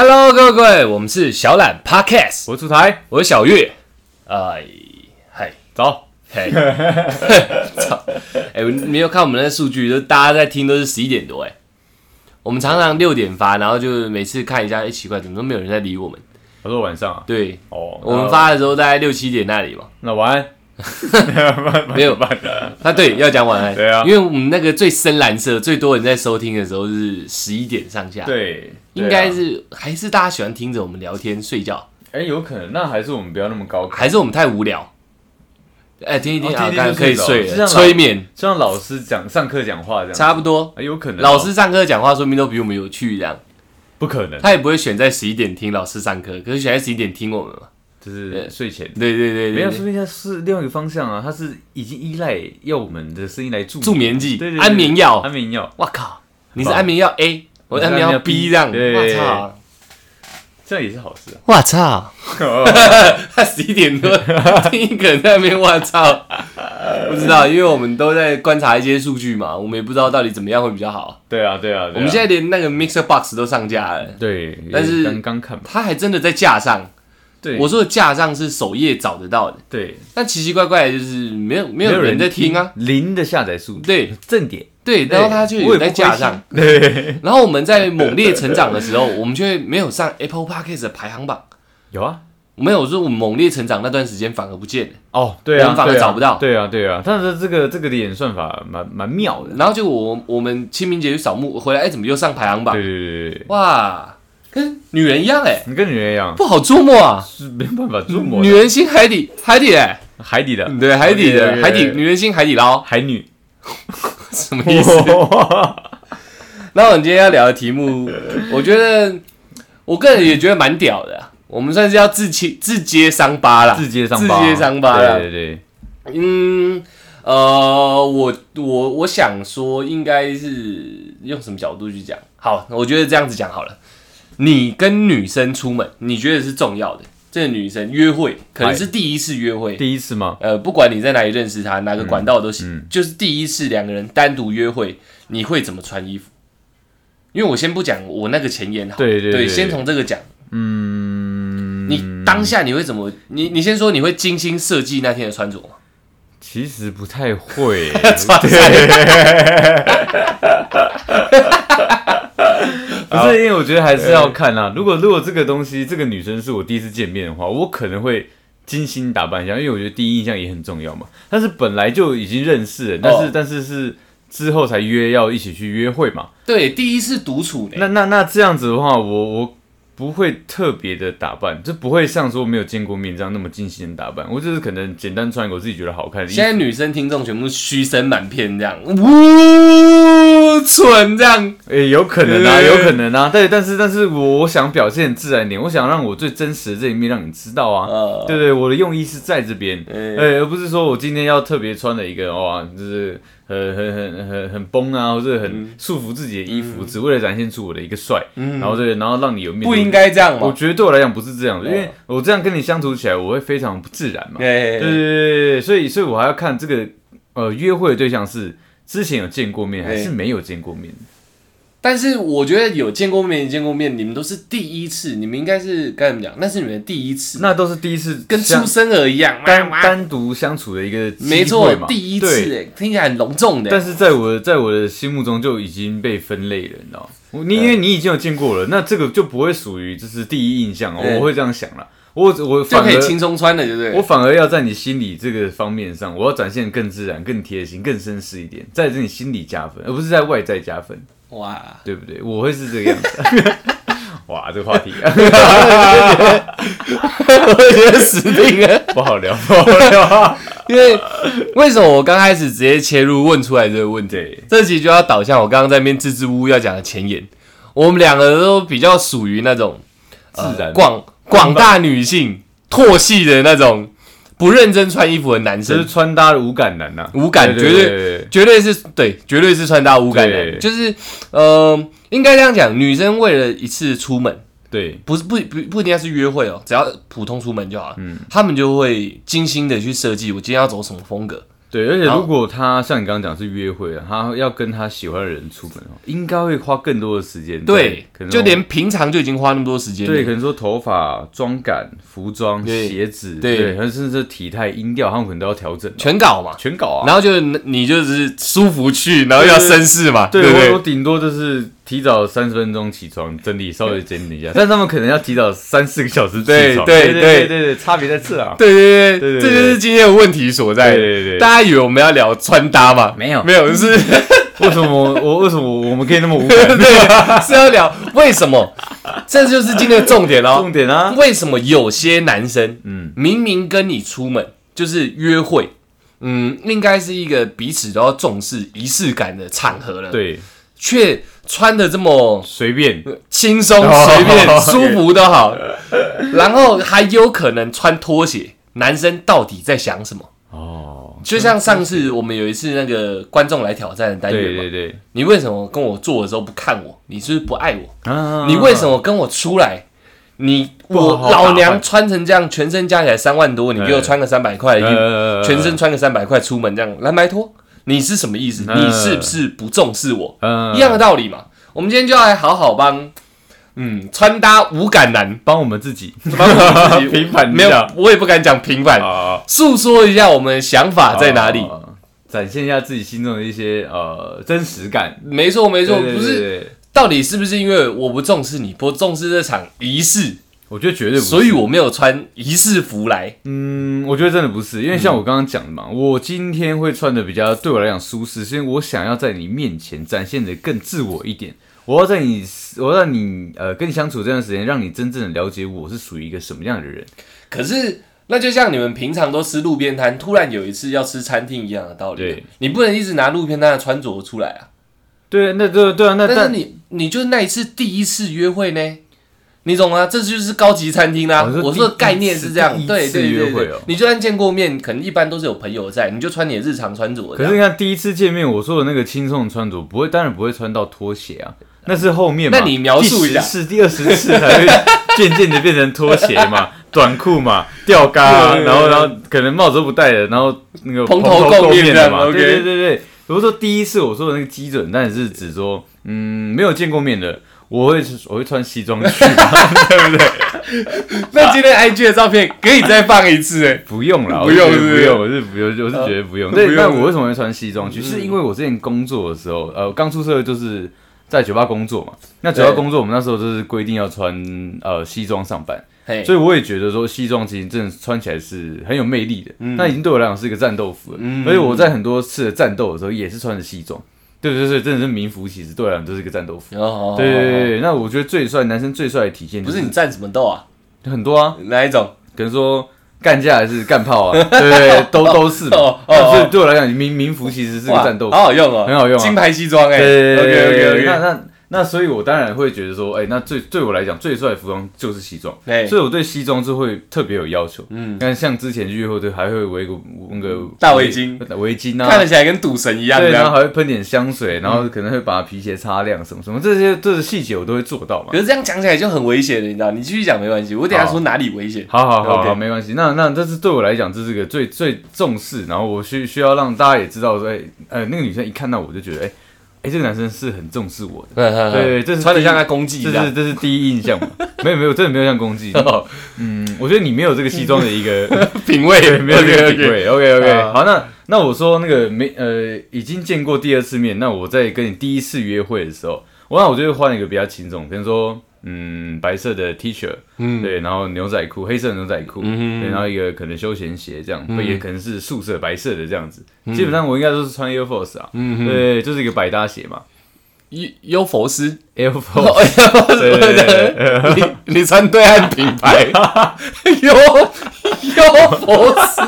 Hello，各位各位，我们是小懒 Podcast，我出台，我是小月。哎，嗨，走，嘿，操！哎，你没有看我们的数据，就大家在听都是十一点多哎。我们常常六点发，然后就每次看一下，哎，奇怪，怎么都没有人在理我们？我说晚上啊，对，哦，我们发的时候大概六七点那里嘛。那晚安，没有办的，啊，对，要讲晚安，对啊因为我们那个最深蓝色，最多人在收听的时候是十一点上下，，对，应该，是还是大家喜欢听着我们聊天睡觉，哎，有可能，那还是我们不要那么高，还是我们太无聊？哎，听一听啊，可以睡了，就像老催眠就像老师讲上课讲话这样，差不多。哎有可能，老师上课讲话，说明都比我们有趣，这样不可能，他也不会选在十一点听老师上课，可是选在十一点听我们嘛。就是睡前。对对对没有，说明他是另外一个方向啊，他是已经依赖要我们的声音来助助眠剂对对、安眠药。安。眠药，哇靠，你是安眠药 A，我是安眠药 B 这样。对我操，这样也是好事啊。我操，他十一点多 听一个人在那边，我操，不知道，因为我们都在观察一些数据嘛，我们也不知道到底怎么样会比较好。对啊，对啊，我们现在连那个 Mixer Box 都上架了，对，但是刚刚看嘛，它还真的在架上。对，我说的架上是首页找得到的，对，但奇奇怪怪的就是没有没有人在听啊。零的下载数，对。正点，对，然后它就有在架上。对，然后我们在猛烈成长的时候，我们就会没有上 Apple Podcast 的排行榜。有啊，没有说我们猛烈成长那段时间反而不见了，哦，对啊，反而找不到。对啊，对啊，但是这个这个演算法蛮蛮妙的，然后就我我们清明节去扫墓回来，哎，怎么又上排行榜？对？对对对对，哇，跟女人一样哎，你跟女人一样，不好捉摸啊！是没办法捉摸女人心海底海底哎，海底的，对海底的海底，女人心海底捞，海女，什么意思？然后我们今天要聊的题目，我觉得我个人也觉得蛮屌的。啊、我们算是要自揭自揭伤疤啦。自揭伤疤，自揭伤疤啦。对对对，嗯，呃，我我我想说，应该是用什么角度去讲？好，我觉得这样子讲好了。你跟女生出门，你觉得是重要的？这个女生约会可能是第一次约会，第一次吗？呃，不管你在哪里认识她，哪个管道都行，嗯就是第一次两个人单独约会，你会怎么穿衣服？因为我先不讲我那个前言好，对，对对对先从这个讲。嗯，你当下你会怎么？你你先说你会精心设计那天的穿着吗？其实不太会，对 不是因为我觉得还是要看啊。如果如果这个东西，这个女生是我第一次见面的话，我可能会精心打扮一下，因为我觉得第一印象也很重要嘛。但是本来就已经认识了，但是、哦但是是之后才约要一起去约会嘛。对，第一次独处呢。那那那这样子的话，我我不会特别的打扮，就不会像说没有见过面这样那么精心的打扮。我就是可能简单穿一个我自己觉得好看的衣服现。在女生听众全部虚声满片，这样，呜，蠢这样。诶、有可能啊，有可能啊，对，但是但是我想表现自然一点，我想让我最真实的这一面让你知道啊，呃，对对，我的用意是在这边，呃呃，而不是说我今天要特别穿了一个哇，就是很很很很很崩啊，或者很束缚自己的衣服，只为了展现出我的一个帅，嗯。然后对，然后让你有面不应。该这样我嘛。觉得对我来讲不是这样的，因为哦我这样跟你相处起来，我会非常不自然嘛。对对，所以所以我还要看这个呃约会的对象是之前有见过面还是没有见过面。但是我觉得有见过面，没见过面，你们都是第一次，你们应该是该怎么讲？那是你们的第一次，那都是第一次跟出生儿一样，单单独相处的一个没错嘛，第一次，哎，听起来很隆重的。但是在我的在我的心目中就已经被分类了，你知道吗？你因为你已经有见过了，那这个就不会属于就是第一印象哦，我会这样想了。我我就可以轻松穿的，对不对？我反而要在你心里这个方面上，我要展现更自然、更贴心、更绅士一点，在这你心里加分，而不是在外在加分，哇，对不对？我会是这个样子。哇，这个话题、啊、我觉得死定了。不好聊，不好聊。因为为什么我刚开始直接切入问出来这个问题？对，这集就要导向我刚刚在那边支支吾吾要讲的前言。我们两个都比较属于那种呃自然广广大女性唾弃的那种不认真穿衣服的男生。就是生，穿搭的无感男呐、无感绝对对绝对是对，绝对是穿搭无感男，就是呃，应该这样讲，女生为了一次出门，对。不是不不不一定要是约会哦，只要普通出门就好了。嗯。他们就会精心的去设计，我今天要走什么风格，对，而且如果他像你刚刚讲是约会啊，他要跟他喜欢的人出门哦，应该会花更多的时间。对可，能就连平常就已经花那么多时间了。对，可能说头发、妆感、服装、鞋子，对对，甚至是体态、音调，他们可能都要调整哦，全搞嘛。全搞啊。然后就你就是舒服去，然后要绅士嘛，对对不对？我我顶多就是提早三十分钟起床，整理稍微整理一下，但他们可能要提早三四个小时起床。对对对对对对对，差别在这啊。对对对对这就是今天的问题所在。对对对大家以为我们要聊穿搭嘛？没有没有，是 为什么我我为什么我们可以那么无感？对，是要聊为什么？这就是今天的重点哦重。点啊，为什么有些男生嗯，明明跟你出门就是约会，嗯，应该是一个彼此都要重视仪式感的场合了，，对，却穿的这么随便，轻松、哦。随便、舒服都好，然后还有可能穿拖鞋，男生到底在想什么？哦，就像上次我们有一次那个观众来挑战的单元嘛，对对对，你为什么跟我做的时候不看我？你是不是不爱我？啊。你为什么跟我出来？你我老娘穿成这样，全身加起来三万多，你给我穿个三百块全身穿个三百块出门这样蓝白拖，你是什么意思？呃你是不是不重视我？呃一样的道理嘛。我们今天就要来好好帮，嗯，穿搭无感男帮我们自己帮我们自己 平反一没有，我也不敢讲平反，啊诉说一下我们的想法在哪里。哦展现一下自己心中的一些呃真实感。没错没错，不是到底是不是因为我不重视你，不重视这场仪式，我觉得绝对不是。所以我没有穿仪式服来？嗯，我觉得真的不是，因为像我刚刚讲的嘛，我今天会穿的比较对我来讲舒适，是因为我想要在你面前展现的更自我一点。我要在你，我要让你呃跟你相处这段时间，让你真正的了解我是属于一个什么样的人。可是那就像你们平常都吃路边摊，突然有一次要吃餐厅一样的道理对。你不能一直拿路边摊的穿着出来啊。对，那对对啊，那但是你你就是那一次第一次约会呢，你懂吗？这就是高级餐厅啦、哦我说的概念是这样对对对对约会哦你就算见过面，可能一般都是有朋友在，你就穿你的日常穿着。可是你看第一次见面，我说的那个轻松的穿着，不会，当然不会穿到拖鞋啊，那是后面嘛。那你描述一下是、第二十次才会渐渐的变成拖鞋嘛，短裤嘛，吊嘎然后然后可能帽子都不戴了，然后那个蓬头垢面的嘛，对对对对。比如说第一次我说的那个基准，但是指说，嗯，没有见过面的，我会我会穿西装去嘛，对不对？那今天 IG 的照片可以再放一次哎、不用了，不用不用，我是不用，我是觉得不用。呃对，那我为什么会穿西装去？嗯是因为我之前工作的时候，呃，刚出社会就是在酒吧工作嘛。那酒吧工作，我们那时候就是规定要穿呃西装上班，所以我也觉得说西装其实真的穿起来是很有魅力的。嗯那已经对我来讲是一个战斗服了，嗯所以我在很多次的战斗的时候也是穿着西装。对对对，真的是名副其实，对我来讲就是一个战斗服。哦对对对对，那我觉得最帅，男生最帅的体现就是不你战什么斗啊？很多啊，哪一种？可能说干架还是干炮啊，对对对，都都是嘛。哦哦那所以哦，对我来讲，名名副其实是个哇战斗服好。好用哦，很好用啊金牌西装哎、对 OK OK OK，那那那，所以我当然会觉得说，哎，那最对我来讲最帅的服装就是西装，哎，所以我对西装就会特别有要求。嗯，但像之前去约会，对还会围个那个大围巾，围巾 啊看得。起来跟赌神一样对，然后还会喷点香水，然后可能会把皮鞋擦亮，什么什么，这些这些细节我都会做到嘛可。是这样讲起来就很危险了，你知道？你继续讲没关系，我等下说哪里危险。好好好，没关系。那那这是对我来讲，这是个最最重视，然后我需需要让大家也知道说，哎、呃，那个女生一看到我就觉得，哎、哎、这个男生是很重视我的，对对这是穿的像在公祭这是。这是第一印象嘛？没有没有，真的没有像公祭。嗯，我觉得你没有这个西装的一个 品味对，没有这个品味。OK OK，啊好，那那我说那个没呃，已经见过第二次面，那我在跟你第一次约会的时候，我那我就会换一个比较轻松，比如说嗯白色的 T 恤，嗯，对，然后牛仔裤，黑色的牛仔裤，嗯对，然后一个可能休闲鞋这样，嗯。也可能是素色白色的这样子。基本上我应该都是穿 Air Force 啊，嗯，对，就是一个百搭鞋嘛。优优佛斯，，Air 哦 Force。对对对对。你你穿对岸品牌，优优佛斯，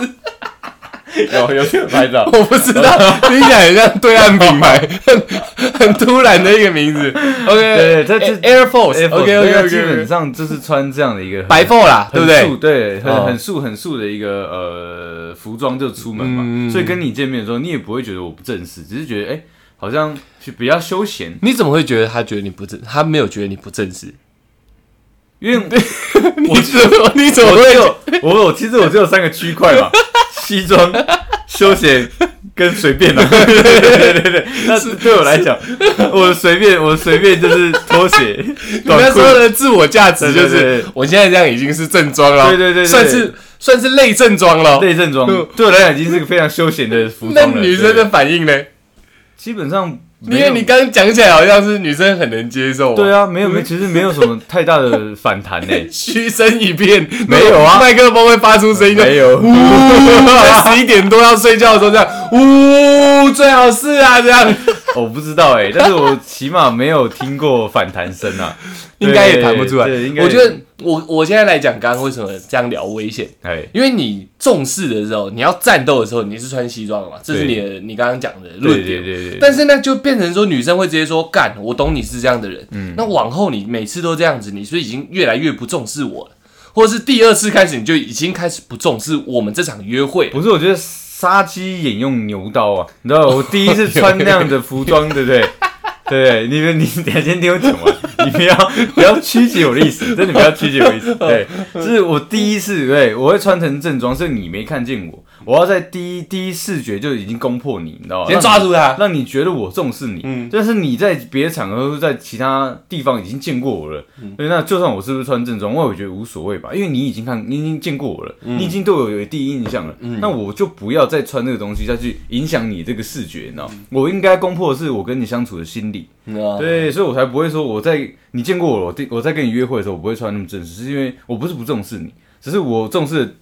有有这个拍照，我不知道，听起来很像对岸品牌，很很突然的一个名字。OK，对它这 Air Force。OK OK OK 基本上就是穿这样的一个白 f 啦，对不对？对，很很素很素的一个呃服装就出门嘛，所以跟你见面的时候，你也不会觉得我不正式，只是觉得哎、好像是比较休闲，你怎么会觉得他觉得你不正？他没有觉得你不正式？因为你怎么你怎么会有我我其实我只有三个区块嘛，西装、休闲跟随便啊。对对对对，那是对我来讲，我随便，我随便就是拖鞋、你那时候。的自我价值就是，我现在这样已经是正装了，对对对对算是算是类正装了。类正装对我来讲已经是个非常休闲的服那装了。对女生的反应呢？基本上因，为你刚刚讲起来好像是女生很能接受，对，啊，没有没，其实没有什么太大的反弹呢。嘘声一片，没有啊。麦克风会发出声音，没有，十一点多要睡觉的时候这样，呜，最好是啊，这样我 不知道哎，但是我起码没有听过反弹声啊，应该也弹不出来。我觉得我我现在来讲，刚刚为什么这样聊危险？哎，因为你重视的时候，你要战斗的时候，你是穿西装的嘛，这是你的你刚刚讲的论点。对对对，但是呢，就变成说女生会直接说干，我懂你是这样的人。嗯那往后你每次都这样子，你是已经越来越不重视我了？或者是第二次开始你就已经开始不重视我们这场约会？不是，我觉得杀鸡引用牛刀啊，你知道我第一次穿那样的服装，对不对？对？你们你等下先听我讲完，你不要不要曲解我的意思，真的不要曲解我的意思。对，这是我第一次，对我会穿成正装，是你没看见我，我要在第一第一视觉就已经攻破你，你知道吗？先抓住他。让你觉得我重视你，嗯但是你在别的场合或在其他地方已经见过我了，嗯对，那就算我是不是穿正装，我也觉得无所谓吧，因为你已经看，你已经见过我了，你已经对我有第一印象了，那我就不要再穿这个东西再去影响你这个视觉，你知道，我应该攻破的是我跟你相处的心理，对，所以我才不会说我在你见过我，我我在跟你约会的时候，我不会穿那么正式，是因为我不是不重视你，只是我重视的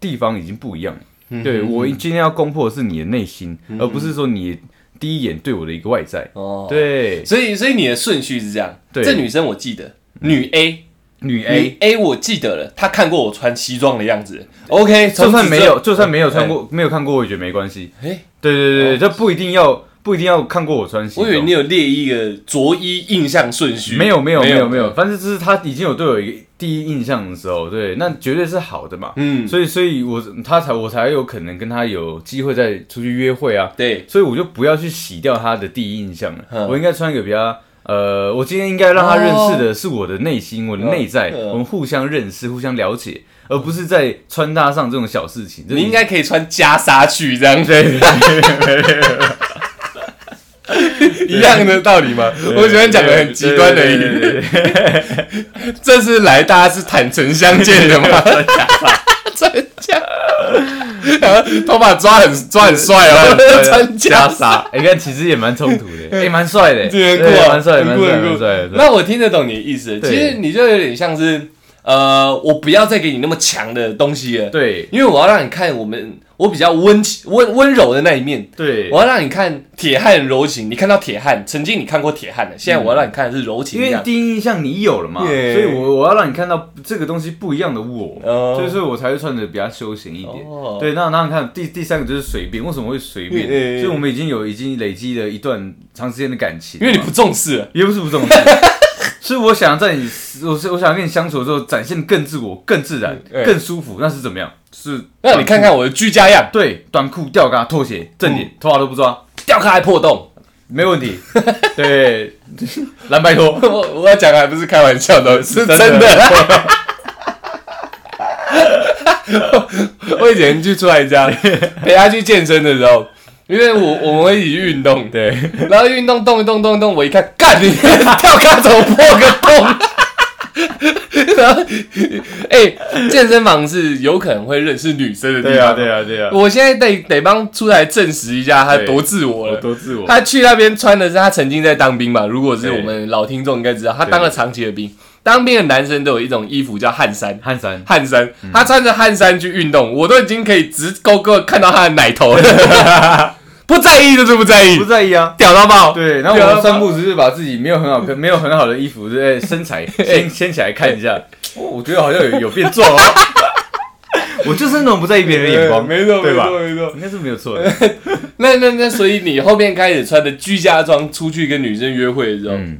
地方已经不一样了。嗯对我今天要攻破的是你的内心，而不是说你第一眼对我的一个外在。哦，对，所以所以你的顺序是这样。对。这女生我记得，女 A 女 A 女 A 我记得了，她看过我穿西装的样子。OK，就算没有，就算没有哎穿过，没有看过，我也觉得没关系。哎，对对对，这不一定要不一定要看过我穿西装。我以为你有列一个着衣印象顺序。没有没有没有没有，嗯反正就是他已经有对我一个第一印象的时候，对，那绝对是好的嘛。嗯，所以所以我他才我才有可能跟他有机会再出去约会啊。对，所以我就不要去洗掉他的第一印象了。嗯我应该穿一个比较呃，我今天应该让他认识的是我的内心，我的内在，嗯我们互相认识、互相了解，而不是在穿搭上这种小事情。你应该可以穿袈裟去这样，对 一样的道理嘛？我喜欢讲的很极端的一点。这次来大家是坦诚相见的吗？穿袈然后头发抓很抓很帅哦，穿袈袈裟。你看其实也蛮冲突的，也，蛮帅的，这很酷啊对蛮帅的，蛮帅的，很酷很酷蛮帅。那我听得懂你的意思，其实你就有点像是，呃，我不要再给你那么强的东西了，对。因为我要让你看我们我比较温情温温柔的那一面，对，我要让你看铁汉柔情。你看到铁汉，曾经你看过铁汉的，现在我要让你看的是柔情因为。第一印象你有了嘛，对所以我我要让你看到这个东西不一样的我，哦。所以说我才会穿的比较休闲一点。哦。对，那那你看第第三个就是随便，为什么会随便？嗯所以我们已经有已经累积了一段长时间的感情，因为你不重视了，也不是不重视，是我想在你，我是我想跟你相处的时候展现更自我、更自然、嗯更舒服，那是怎么样？是让你看看我的居家样，对短裤、吊嘎、拖鞋、正脸，头发都不抓，掉开破洞。没问题。对，蓝白拖。我我要讲的还不是开玩笑的，是真。的我以前去出来家陪他去健身的时候，因为我我们会一起去运动，对，然后运动动一动动一动，我一看，干你跳开怎么破个洞？然后，哎、健身房是有可能会认识女生的地方。对啊，对啊，对啊，我现在得得帮出来证实一下他多自我我了。多自我。他去那边穿的是他曾经在当兵嘛？如果是我们老听众应该知道，他当了长期的兵。当兵的男生都有一种衣服叫汗衫，汗衫，汗衫，他穿着汗衫去运动，我都已经可以直勾勾地看到他的奶头了。不在意就是不在意不，在意啊。屌到爆。对，然后我三步只是把自己没有很好看、没有很好的衣服，对身材 掀掀起来看一下，哦我觉得好像有有变壮哦。我就是那种不在意别人的眼光，没错，对吧？没错，没错。应该是没有错的。那那那，所以你后面开始穿的居家装出去跟女生约会的时候，嗯，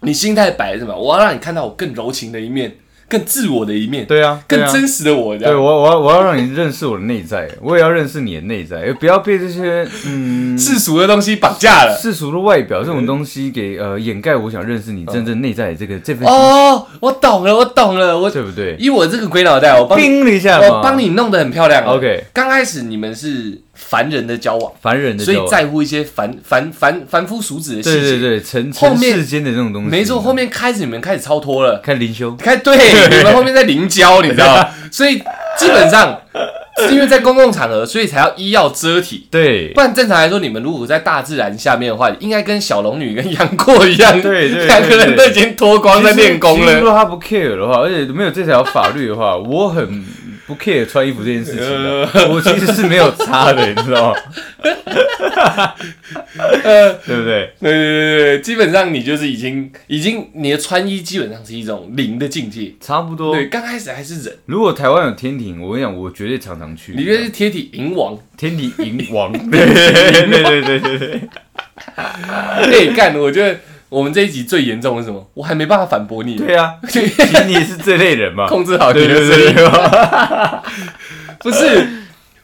你心态摆是什么？我要让你看到我更柔情的一面，更自我的一面，对啊，更真实的我，对我，我要我要让你认识我的内在，我也要认识你的内在，不要被这些嗯世俗的东西绑架了。世俗的外表这种东西给呃掩盖我想认识你真正内在的这个这份，哦，我懂了，我懂了，我对不对？以我这个鬼脑袋，我帮你，冰了一下，我帮你弄得很漂亮。OK 刚开始你们是凡人的交往，凡人的所以在乎一些凡凡凡凡夫俗子的细节。对对对，尘世间的这种东西，没错，后面开始你们开始超脱了，看灵修，开对 你们后面在灵交，你知道吗？所以基本上是因为在公共场合，所以才要衣要遮体。对不然正常来说，你们如果在大自然下面的话，应该跟小龙女跟杨过一样，对对对两个人都已经脱光在练功了如。果他不 care 的话，而且没有这条法律的话，我很不 care 穿衣服这件事情的，呃我其实是没有差的，你知道吗？呃，对不对？对对对对，基本上你就是已经已经你的穿衣基本上是一种零的境界。差不多。对，刚开始还是忍，如果台湾有天庭，我跟你讲，我绝对常常去。你觉得是天体银王？天体银 王？对对对对对对对。哎，干！我觉得我们这一集最严重的是什么？我还没办法反驳你。对啊，其实你也是这类人嘛。控制好你对的声音。不是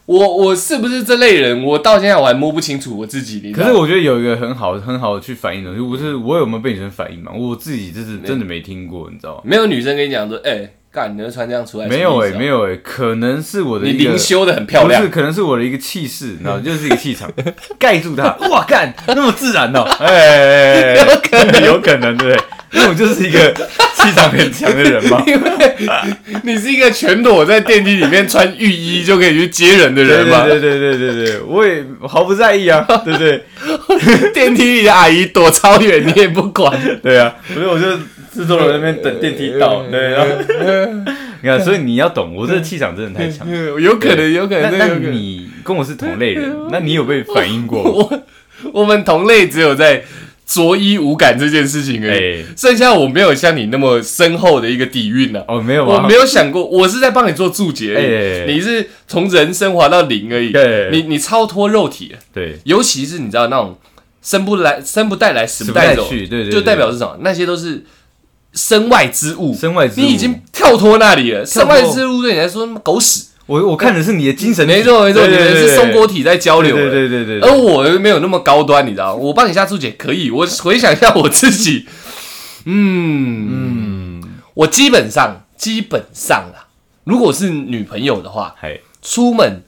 我，我是不是这类人？我到现在我还摸不清楚我自己。可是我觉得有一个很好很好的去反映的就不，是我有没有被女生反应嘛？我自己就是真的没听过，你知道吗？没有女生跟你讲说，哎、干，你会穿这样出来？没有哎、哎、没有哎、可能是我的你灵修的很漂亮不是，。可能是我的一个气势，然后 就是一个气场盖住它。哇，干那么自然哦、哎可能有可能，对不对？因为我就是一个气场很强的人嘛。因为你是一个全裸在电梯里面穿浴衣就可以去接人的人嘛？对对对对对对，我也毫不在意啊，对不对？电梯里的阿姨躲超远，你也不管。对啊，所以我就制作人那边等电梯到，对，然后 你看，所以你要懂，我这个气场真的太强。有可能，有可能，那。你跟我是同类人，那你有被反映过？我我们同类只有在着衣无感这件事情而已，哎，剩下我没有像你那么深厚的一个底蕴呢。哦，没有吗？我没有想过，我是在帮你做注解而已。哎你是从人升华到零而已。对你你超脱肉体了，对，尤其是你知道那种生不来、生不带来、死不带走，去，对对，就代表是什么？那些都是身外之物。身外之物。你已经跳脱那里了，身外之物对你来说狗屎。我我看的是你的精神体，没错没错，你们是松果体在交流对。对对对对，而我没有那么高端，你知道吗？我帮你下注解可以，我回想一下我自己，嗯嗯，我基本上基本上啊，如果是女朋友的话，嗨出门哎、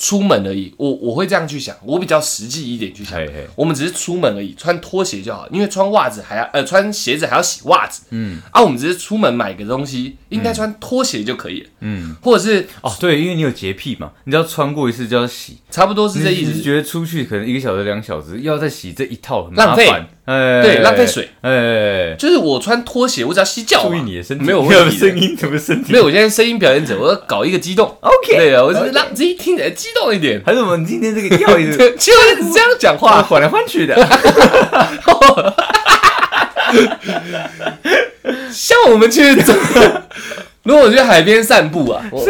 出门而已，我我会这样去想，我比较实际一点去想。我们只是出门而已，穿拖鞋就好，因为穿袜子还要呃穿鞋子还要洗袜子。嗯。啊。我们只是出门买个东西，应该穿拖鞋就可以了，嗯，或者是哦对，因为你有洁癖嘛，你只要穿过一次就要洗，差不多是这意思。你是觉得出去可能一个小时两小时，要再洗这一套很浪费。麻烦，哎，对浪费水，哎，就是我穿拖鞋，我只要吸脚嘛。注意你的身体，没有问题的。声音，怎么身体？没有，我现在声音表演者，我要搞一个激动。？OK，对啊，我只是让自己听起来激动一点。还是我们今天这个调一直对，就是这样讲话。换来换去的，像我们去，如果我去海边散步啊，我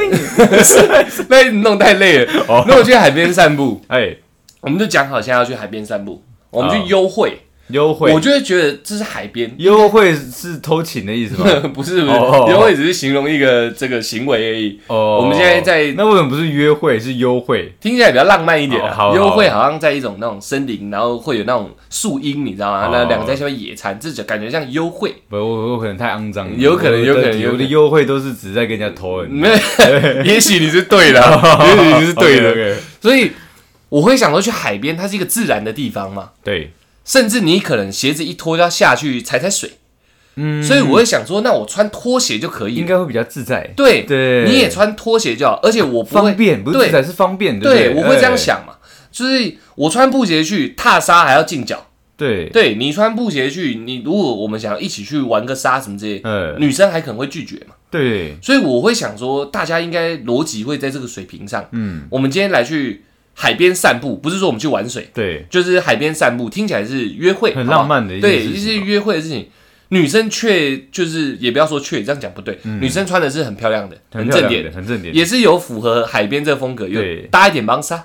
那你 弄太累了。哦。如果去海边散步，哎，我们就讲好现在要去海边散步，我们去优惠，优惠我，就会觉得这是海边。优惠是偷情的意思吗？不是不是，优惠只是形容一个这个行为而已，哦，我们现在在那为什么不是约会是优惠？听起来比较浪漫一点好好优惠好像在一种那种森林，然后会有那种树荫，你知道吗？哦那两个在下面野餐，这就感觉像优惠。不，我我可能太肮脏了，有可能有可能有的优惠都是只在跟人家偷人。没，也许你是对的，也许你是对的。所以我会想说，去海边，它是一个自然的地方嘛，对，甚至你可能鞋子一脱就要下去踩踩水，嗯所以我会想说，那我穿拖鞋就可以。应该会比较自在，对，对，你也穿拖鞋就好，而且我不会方便，不是对自在是方便，对，我会这样，想嘛，就是我穿布鞋去踏沙还要进脚，对，对你穿布鞋去，你如果我们想要一起去玩个沙什么之类，呃，女生还可能会拒绝嘛，对，所以我会想说，大家应该逻辑会在这个水平上。嗯，我们今天来去海边散步，不是说我们去玩水，对，就是海边散步，听起来是约会，很浪漫的一件对，一些约会的事情。女生却就是也不要说却，这样讲不对。女生穿的是很漂亮的，很正点的，，很正点，也是有符合海边这个风格，有搭一点帮上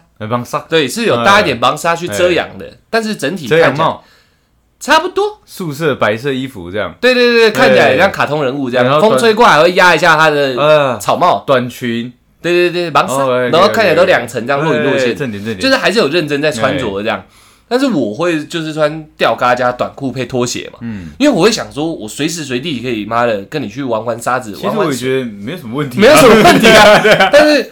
对，是有搭一点防纱去遮阳的，但是整体看起来遮阳帽，差不多。素色白色衣服这样，对对对对，看起来像卡通人物这样，风吹过来会压一下她的呃，草帽。短裙，对对对，忙死，然后看起来都两层这样若隐若哎现，正点正点，就是还是有认真在穿着的这样。但是我会就是穿吊嘎加短裤配拖鞋嘛，嗯，因为我会想说，我随时随地可以妈的跟你去玩玩沙子，其实玩玩水，我觉得没有什么问题啊，没有什么问题啊。但是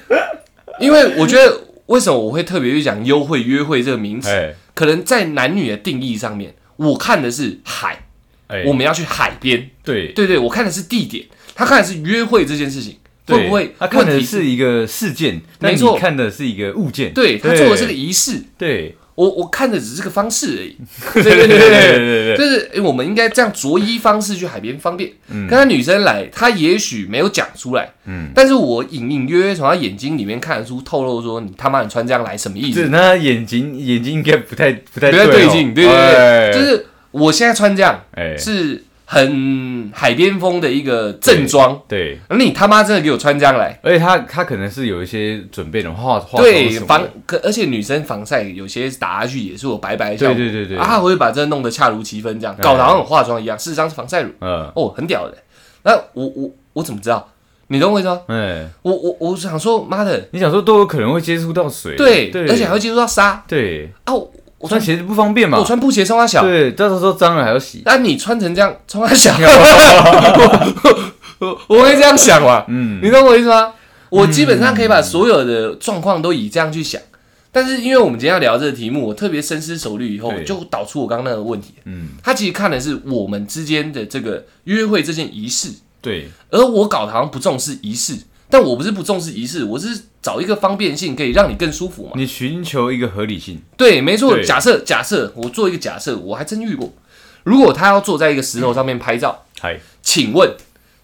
因为我觉得为什么我会特别去讲优惠约会这个名词？哎。可能在男女的定义上面，我看的是海，哎，我们要去海边。对。对对，我看的是地点，他看的是约会这件事情，会不会他看的是一个事件，但你看的是一个物件，对他做的是个仪式，对。我我看的只是个方式而已。对对对对对。就是诶，我们应该这样着衣方式去海边方便。嗯。跟他女生来，她也许没有讲出来，嗯，但是我隐隐约约从她眼睛里面看得出，透露说你他妈你穿这样来什么意思？是那眼睛眼睛应该不太不太不太对劲，对对哎对，就是我现在穿这样哎。是很海边风的一个正装，对，而你他妈真的给我穿这样来，而且他他可能是有一些准备的化化妆对防，可而且女生防晒有些打下去也是我白白的对对对对，啊，我会把这弄得恰如其分，这样哎。搞得好像有化妆一样，事实上是防晒乳，嗯。哦，很屌的。那我我我怎么知道？你懂我意思吗？哎，我我我想说，妈的，你想说都有可能会接触到水，对，对，而且还会接触到沙。对，啊！我我穿穿鞋子不方便嘛。我，穿布鞋冲它小，对，到时候脏了还要洗，但你穿成这样冲它小，我 我会这样想嘛？嗯，你懂我意思吗？我基本上可以把所有的状况都以这样去想，但是因为我们今天要聊这个题目，我特别深思熟虑以后，就导出我刚刚那个问题。嗯，他其实看的是我们之间的这个约会这件仪式，对，而我搞得好像不重视仪式，但我不是不重视仪式，我是找一个方便性可以让你更舒服嘛。你寻求一个合理性，对，没错。假设假设我做一个假设，我还真遇过，如果他要坐在一个石头上面拍照，嗨，请问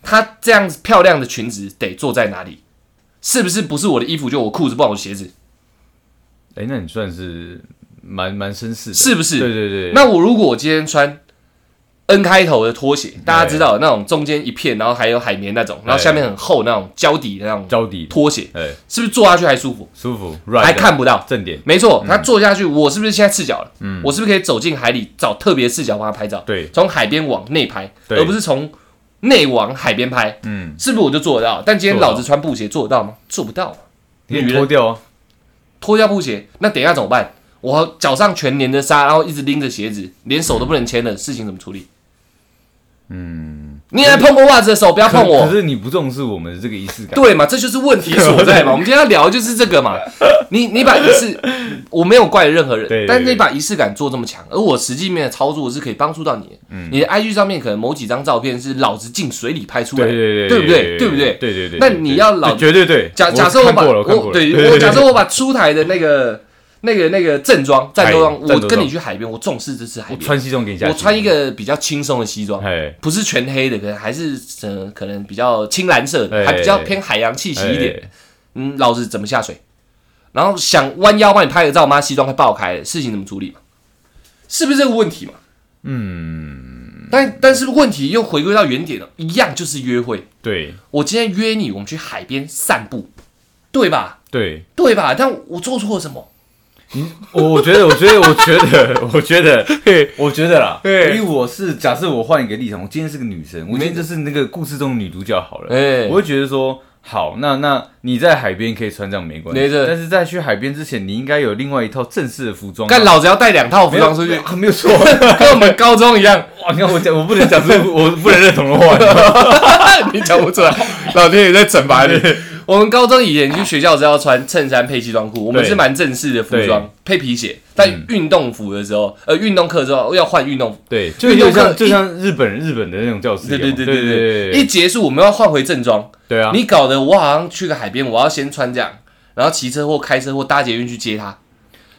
他这样子漂亮的裙子得坐在哪里？是不是不是我的衣服就我裤子，不然我鞋子？哎，那你算是蛮蛮绅士的，是不是？对对对，那我如果我今天穿 N 开头的拖鞋，大家知道那种中间一片，然后还有海绵那种，然后下面很厚那种胶底的那种胶底，拖鞋，哎，是不是坐下去还舒服？舒服，软还看不到。正点，没错，他坐下去，我是不是现在赤脚了？嗯我是不是可以走进海里找特别视角帮他拍照？对，从海边往内拍，而不是从内往海边拍，嗯，是不是我就做得到？但今天老子穿布鞋做得到吗？做不到嘛。你脱掉啊，脱掉布鞋，那等一下怎么办？我脚上全粘着沙，然后一直拎着鞋子，连手都不能牵了，事情怎么处理？嗯，你还碰过袜子的手，不要碰我。可是你不重视我们的这个仪式感，对嘛，这就是问题所在嘛。我们今天要聊的就是这个嘛。你你把仪式，我没有怪任何人，对对但是你把仪式感做这么强，而我实际面的操作是可以帮助到你的。嗯你的 IG 上面可能某几张照片是老子进水里拍出来的，对对对对不对？对不对？对对对。那你要老绝对对。假假设我把我对我假设我把出台的那个那个那个正装战斗装，我跟你去海边，我重视这次海边，我穿西装给你下，我穿一个比较轻松的西装，哎，不是全黑的，可能还是呃可能比较青蓝色还比较偏海洋气息一点。哎，嗯，老子怎么下水？然后想弯腰帮你拍个照，妈西装快爆开了，事情怎么处理嘛？是不是这个问题嘛？嗯，但但是问题又回归到原点了，一样就是约会。对我今天约你，我们去海边散步，对吧？对，对吧？但我做错了什么？我我觉得，我觉得，我觉得，我觉得，嘿我觉得啦，对因为我是假设我换一个立场，我今天是个女生，我今天就是那个故事中的女主角好了，哎我会觉得说，好，那那你在海边可以穿这样没关系，但是在去海边之前，你应该有另外一套正式的服装但。老子要带两套服装出去，没有没有错。跟我们高中一样。哇，你看我讲，我不能讲出我不能认同的话，你讲不出来，老天爷在惩罚你。我们高中以前去学校是要穿衬衫配西装裤，我们是蛮正式的服装，配皮鞋。但嗯。运动服的时候，呃，运动课之后要换运动服。对，就运动课就像就像日本日本的那种教室对对对对对，一结束我们要换回正装。对啊，你搞得我好像去个海边，我要先穿这样，然后骑车或开车或搭捷运去接他。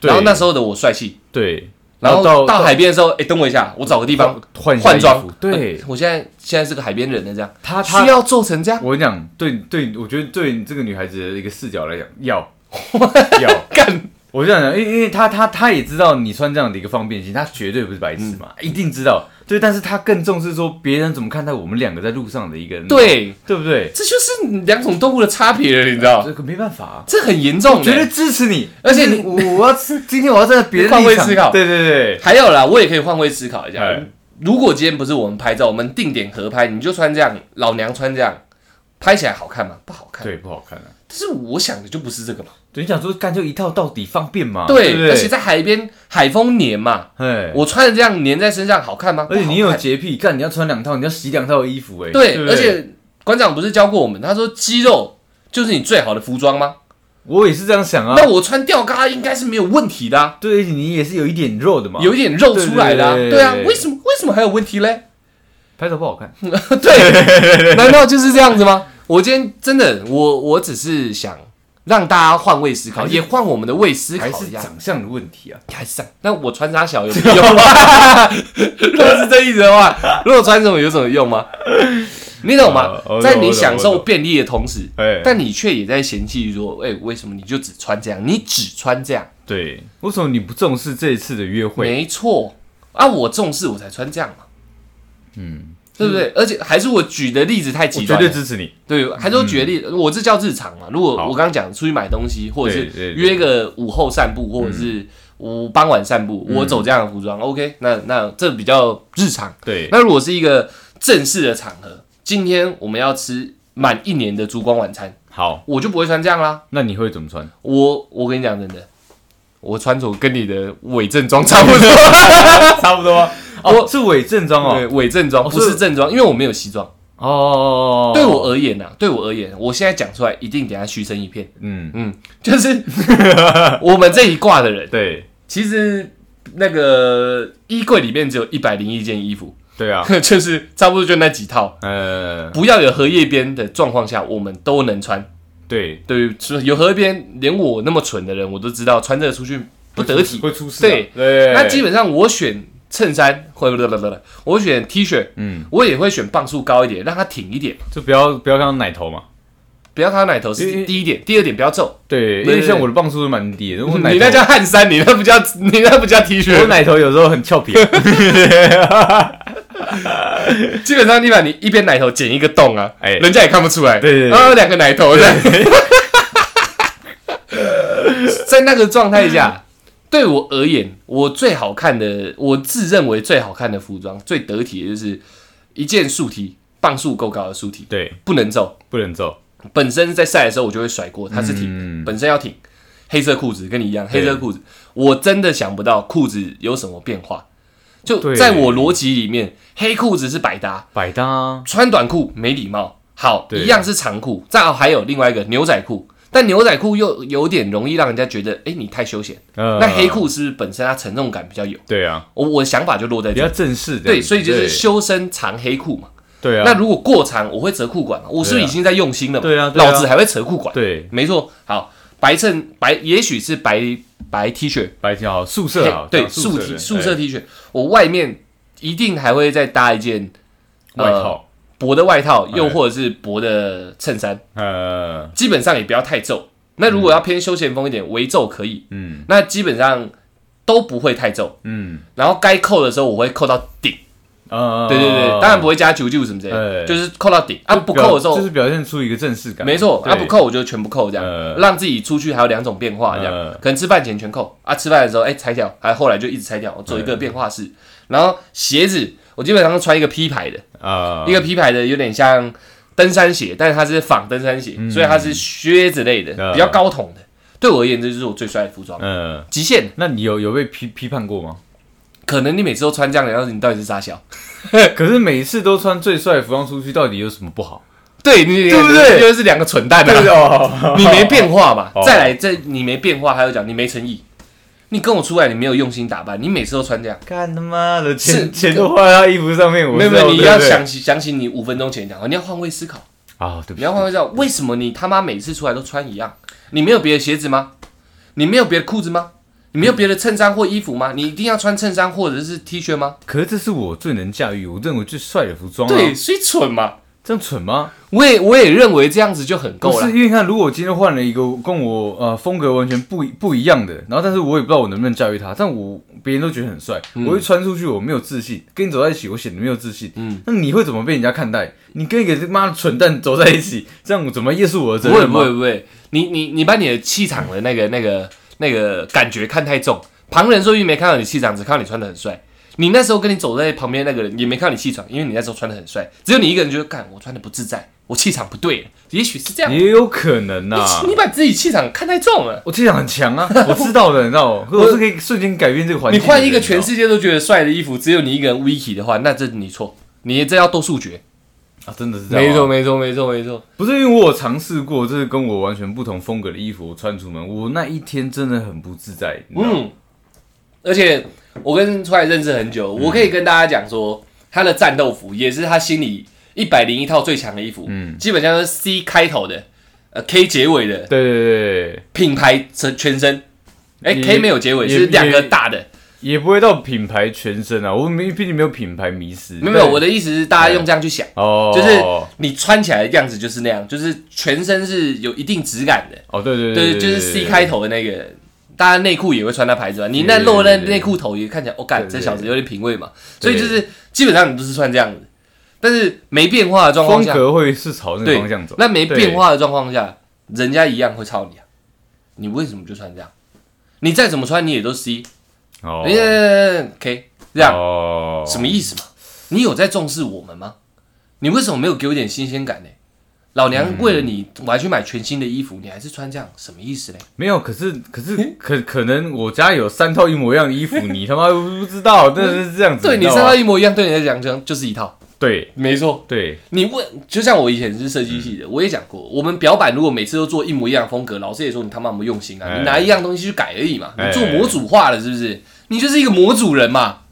然后那时候的我帅气，对，然后到到海边的时候，哎，等我一下，我找个地方换换装。对。呃，我现在现在是个海边人了，这样。他他需要做成这样。我跟你讲，对对，我觉得对你这个女孩子的一个视角来讲，要。要。干，我这样讲，因因为他他他也知道你穿这样的一个方便性，他绝对不是白痴嘛，嗯一定知道。对，但是他更重视说别人怎么看待我们两个在路上的一个人，对，对不对？这就是两种动物的差别了，你知道？这个没办法、啊，这很严重绝对支持你，而且你 我我要今天我要站在别人换位思考对对对，还有啦，我也可以换位思考一下哎。如果今天不是我们拍照，我们定点合拍，你就穿这样，老娘穿这样，拍起来好看吗？不好看。对不好看啊。但是我想的就不是这个嘛。对，你想说干就一套到底方便嘛？对？而且在海边，海风黏嘛，哎，我穿的这样黏在身上好看吗？而且你有洁癖，干你要穿两套，你要洗两套衣服，哎，对，不而且馆长不是教过我们，他说肌肉就是你最好的服装吗？我也是这样想啊。那我穿吊嘎应该是没有问题的、啊，对你也是有一点肉的嘛，有一点肉出来的、对啊，为什么为什么还有问题嘞？拍照不好看。对，难道就是这样子吗？我今天真的，我我只是想让大家换位思考，也换我们的位思考还是。长相的问题啊。还是这样那我穿啥小有什么 用？如果是这意思的话，如果穿什么有什么用吗？你懂吗在你享受便利的同时，哎，但你却也在嫌弃说，哎、为什么你就只穿这样？你只穿这样，对，为什么你不重视这一次的约会？没错啊，我重视我才穿这样嘛，嗯，对不对？而且还是我举的例子太我绝极端了，对支持你。对，还是我举的例子，我这叫日常嘛。如果我刚刚讲出去买东西，或者是约个午后散步，或者是午傍晚散步，我走这样的服装，OK，那那这比较日常。对，那如果是一个正式的场合，今天我们要吃满一年的烛光晚餐，好，我就不会穿这样啦。那你会怎么穿？我我跟你讲真的，我穿着跟你的伪正装差不多，差不多。哦，是伪正装对，哦。伪正装哦不是正装，因为我没有西装。哦，对我而言呐、对我而言，我现在讲出来一定等下嘘声一片。嗯，嗯，就是 我们这一挂的人，对其实那个衣柜里面只有一百零一件衣服，对啊，就是差不多就那几套。呃，不要有荷叶边的状况下，我们都能穿。对，对，是有荷叶边，连我那么蠢的人，我都知道穿这个出去不得体。会出事啊。对对，那基本上我选衬衫，或者不不不不，我选 T 恤，嗯，我也会选磅数高一点，让它挺一点，就不要不要看到奶头嘛。不要看到奶头是第一点，第二点不要皱。对，因为像我的磅数是蛮低的，我奶你那叫汗衫，你那不叫你那不叫 T 恤我。奶头有时候很俏皮啊。基本上你把你一边奶头剪一个洞啊，哎人家也看不出来。对对对然后两个奶头在，在那个状态下，对我而言，我最好看的，我自认为最好看的服装，最得体的就是一件竖 T，磅数够高的竖 T，对，不能皱。不能皱。本身在晒的时候我就会甩过，它是挺的，嗯本身要挺。黑色裤子跟你一样，黑色裤子，我真的想不到裤子有什么变化。就在我逻辑里面，黑裤子是百搭，百搭啊。穿短裤没礼貌。好，一样是长裤，再好还有另外一个牛仔裤，但牛仔裤又有点容易让人家觉得，哎、你太休闲。呃那黑裤是不是本身它沉重感比较有？对啊，我我想法就落在这比较。正式。对，所以就是修身长黑裤嘛。对啊。那如果过长，我会折裤管嘛，我是不是已经在用心了嘛？对啊老子还会折裤管。对没错，好，白衬白，也许是白白 T 恤，白 T 好，宿舍好，对，素的 T 素色哎 T 恤，我外面一定还会再搭一件呃外套，薄的外套，又哎或者是薄的衬衫，呃，基本上也不要太皱。那如果要偏休闲风一点，微皱可以，嗯。那基本上都不会太皱。嗯，然后该扣的时候，我会扣到顶，呃，对对对，当然不会加九九什么之类就是扣到顶。啊，不扣的时候就是表现出一个正式感，没错，对。啊不扣我就全部扣这样，呃让自己出去还有两种变化这样，呃可能吃饭前全扣。啊，吃饭的时候哎拆掉，还后来就一直拆掉，我做一个变化式。然后鞋子我基本上穿一个 P 牌的，啊，一个 P 牌的有点像登山鞋，但是它是仿登山鞋，所以它是靴子类的，呃比较高筒的。对我而言，这就是我最帅的服装，呃，极限。那你有有被批批判过吗？可能你每次都穿这样的，然后你到底是傻笑？可是每次都穿最帅的服装出去，到底有什么不好？对你对不对就是两个蠢蛋啊！哦，你没变化嘛？哦再来，这你没变化，还有讲你没诚意。你跟我出来，你没有用心打扮，你每次都穿这样。干他妈的是钱钱都花在他衣服上面，我没有没有，你要想起想起你五分钟前讲话，你要换位思考，啊，对你要换位思考，为什么你他妈每次出来都穿一样？你没有别的鞋子吗？你没有别的裤子吗？你没有别的衬衫或衣服吗？你一定要穿衬衫或者是 T 恤吗？可是这是我最能驾驭，我认为最帅的服装啊。对，，所以蠢嘛。这样蠢吗？我也我也认为这样子就很够了不是，。因为你看，如果我今天换了一个跟我呃风格完全不一不一样的，然后但是我也不知道我能不能驾驭它，但我别人都觉得很帅，我一穿出去，我没有自信，跟你走在一起，我显得没有自信。嗯，那你会怎么被人家看待？你跟一个他妈的蠢蛋走在一起，这样我怎么夜宿我的责不会任吗？不会不会，你你你把你的气场的那个那个那个感觉看太重，旁人说不定没看到你气场，只看到你穿的很帅。你那时候跟你走在旁边那个人也没看到你气场，因为你那时候穿的很帅，只有你一个人觉得，干我穿的不自在，我气场不对，也许是这样。也有可能呐、你你把自己气场看太重了。我气场很强啊，我知道的，你知道吗？我是可以瞬间改变这个环境你。换一个全世世界都觉得帅的衣服，只有你一个人 Vicky 的话，那这你错，你这要多数诀。啊，真的是这样吗。没错，没错，没错，没错。不是因为我有尝试过，这是跟我完全不同风格的衣服，我穿出门，我那一天真的很不自在。嗯，而且我跟出来认识很久，嗯。我可以跟大家讲说，他的战斗服也是他心里一百零一套最强的衣服，嗯。基本上是 C 开头的，呃 K 结尾的对对对，品牌全全身，哎、也 K 没有结尾，也是两个大的，也不会到品牌全身啊，我没毕竟没有品牌迷失。没有没有，我的意思是大家用这样去想。哦，就是你穿起来的样子就是那样，就是全身是有一定质感的，哦，对对对，就是 C 开头的那个，大家内裤也会穿那牌子嘛，你那露那内裤头也看起来，我干，对对这小子有点品味嘛，所以就是基本上你都是穿这样子，但是没变化的状况下，风格会是朝那个方向走。那没变化的状况下，人家一样会抄你啊，你为什么就穿这样？你再怎么穿你也都 C，哦人家 K 这样哦，什么意思嘛？你有在重视我们吗？你为什么没有给我一点新鲜感呢？老娘为了你，我还去买全新的衣服，你还是穿这样，什么意思嘞？没有，可是可是 可可能我家有三套一模一样的衣服，你他妈不知道，真的是这样子。对你三套一模一样，对你来讲就就是一套，对没错。对你问，就像我以前是设计系的，我也讲过，我们表板如果每次都做一模一样的风格，老师也说你他妈有没用心啊？哎你拿一样东西去改而已嘛，哎你做模组化了是不是？你就是一个模组人嘛，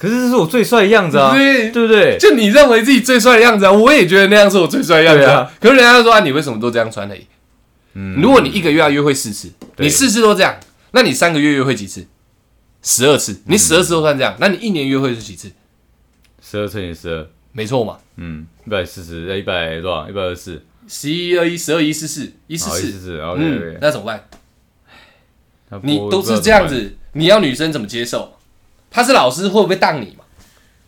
可是这是我最帅的样子啊，对对不对？就你认为自己最帅的样子啊，我也觉得那样是我最帅的样子啊啊。可是人家就说啊，你为什么都这样穿而已？嗯如果你一个月要约会四次，你四次都这样，那你三个月约会几次？十二次，你十二次都算这样，那你一年约会是几次？十二乘以十二，没错嘛，嗯，一百四十，一百多少？一百二十四，十一二一十二一四四一四四，四四，OK 嗯 OK，，那怎么办？你都是这样，子，你要女生怎么接受？他是老师会不会当你嘛？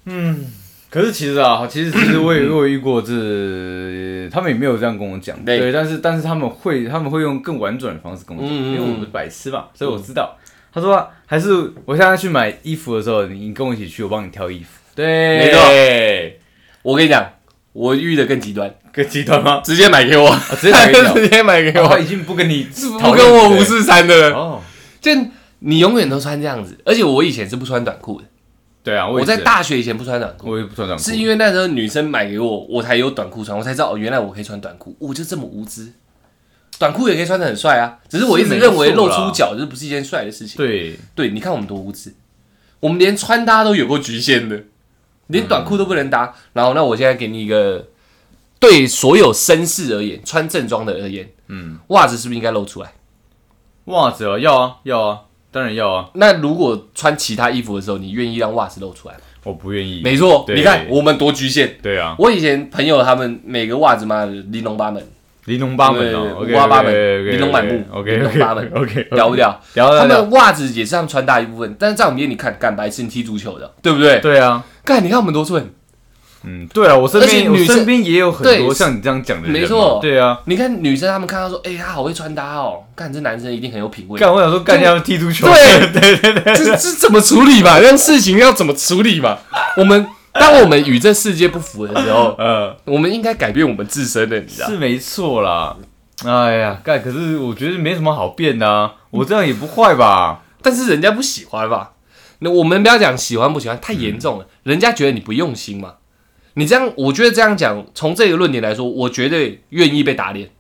嗯可是其实啊，其实其实我也我有遇过这，他们也没有这样跟我讲，对对，但是但是他们会他们会用更婉转的方式跟我讲，因为我不是白痴嘛，所以我知道。他说还是我现在去买衣服的时候，你跟我一起去，我帮你挑衣服。对，没错我跟你讲，我遇的更极端，更极端吗？直接买给我，啊直接买给你哦 直接买给我，他已经不跟你 不跟我五四三的了。哦，就你永远都穿这样子，而且我以前是不穿短裤的，对啊，我在大学以前不穿短裤，我也不穿短裤，是因为那时候女生买给我，我才有短裤穿，我才知道哦，原来我可以穿短裤，我就这么无知。短裤也可以穿的很帅啊，只是我一直认为露出脚就是不是一件帅的事情。对，对，你看我们多无知，我们连穿搭都有过局限的，连短裤都不能搭。然后，那我现在给你一个，对所有绅士而言，穿正装的而言，嗯，袜子是不是应该露出来？袜子啊，要啊要啊，当然要啊，那如果穿其他衣服的时候，你愿意让袜子露出来吗？我不愿意。没错，对你看我们多局限。对啊，我以前朋友他们每个袜子嘛玲珑八门，玲珑八门五花八门玲珑满目，OK 玲珑八门 OK，屌不屌？聊聊聊，他们袜子也是他们穿搭一部分，但是在我们眼里看，干白痴，你踢足球的，对不对？对啊，干，你看我们多寸，嗯，对啊，我身边我女生身边也有很对多像你这样讲的人嘛，没错对啊，你看女生她们看到说，哎、她好会穿搭哦，干这男生一定很有品味。干我想说干要踢足球，对 对对对，这这怎么处理嘛？让事情要怎么处理嘛？我们当我们与这世界不符的时候，呃，我们应该改变我们自身的，你知道？是没错啦。哎呀，干，可是我觉得没什么好变的啊，我这样也不坏吧？但是人家不喜欢吧？那我们不要讲喜欢不喜欢，太严重了。人家觉得你不用心嘛。你这样，我觉得这样讲，从这个论点来说，我绝对愿意被打脸。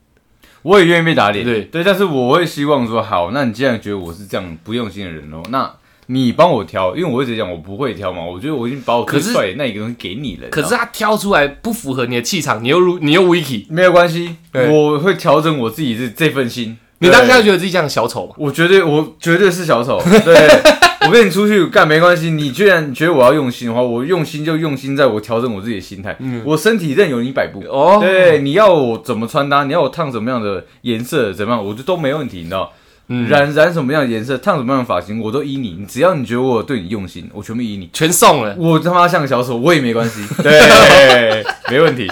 我也愿意被打脸，对对，但是我会希望说，好，那你既然觉得我是这样不用心的人哦，那你帮我挑，因为我一直讲我不会挑嘛，我觉得我已经把我最可是帅的那一个东西给你了，可是他挑出来不符合你的气场，你又如你又 wiki，没有关系，对我会调整我自己这这份心。你当下对觉得自己像小丑吗？我绝对，我绝对是小丑。对，我跟你出去干没关系。你居然觉得我要用心的话，我用心就用心在我调整我自己的心态。我身体任由你摆布。哦对，你要我怎么穿搭，你要我烫什么样的颜色，怎么样，我就都没问题，你知道。嗯染染什么样的颜色，烫什么样的发型，我都依你。你只要你觉得我对你用心，我全部依你。全送了。我他妈像个小丑，我也没关系。对，没问题。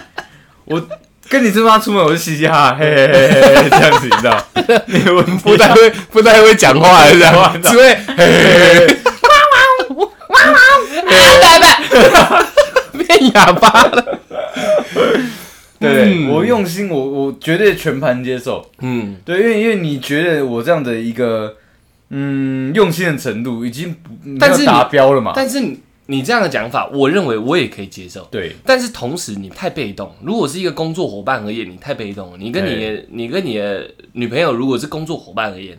我跟你这妈出门，我就嘻嘻哈 哈，嘿嘿嘿这样子，你知道？没问题。不太会，不太会讲话，这样，只会嘿嘿嘿，汪汪汪汪，拜拜变哑巴了。对我用心，我我绝对全盘接受。嗯，对，因为因为你觉得我这样的一个嗯用心的程度已经不但是达标了嘛？但是你这样的讲法，我认为我也可以接受。对，但是同时你太被动。如果是一个工作伙伴而言，你太被动了。你跟你的你跟你的女朋友如果是工作伙伴而言，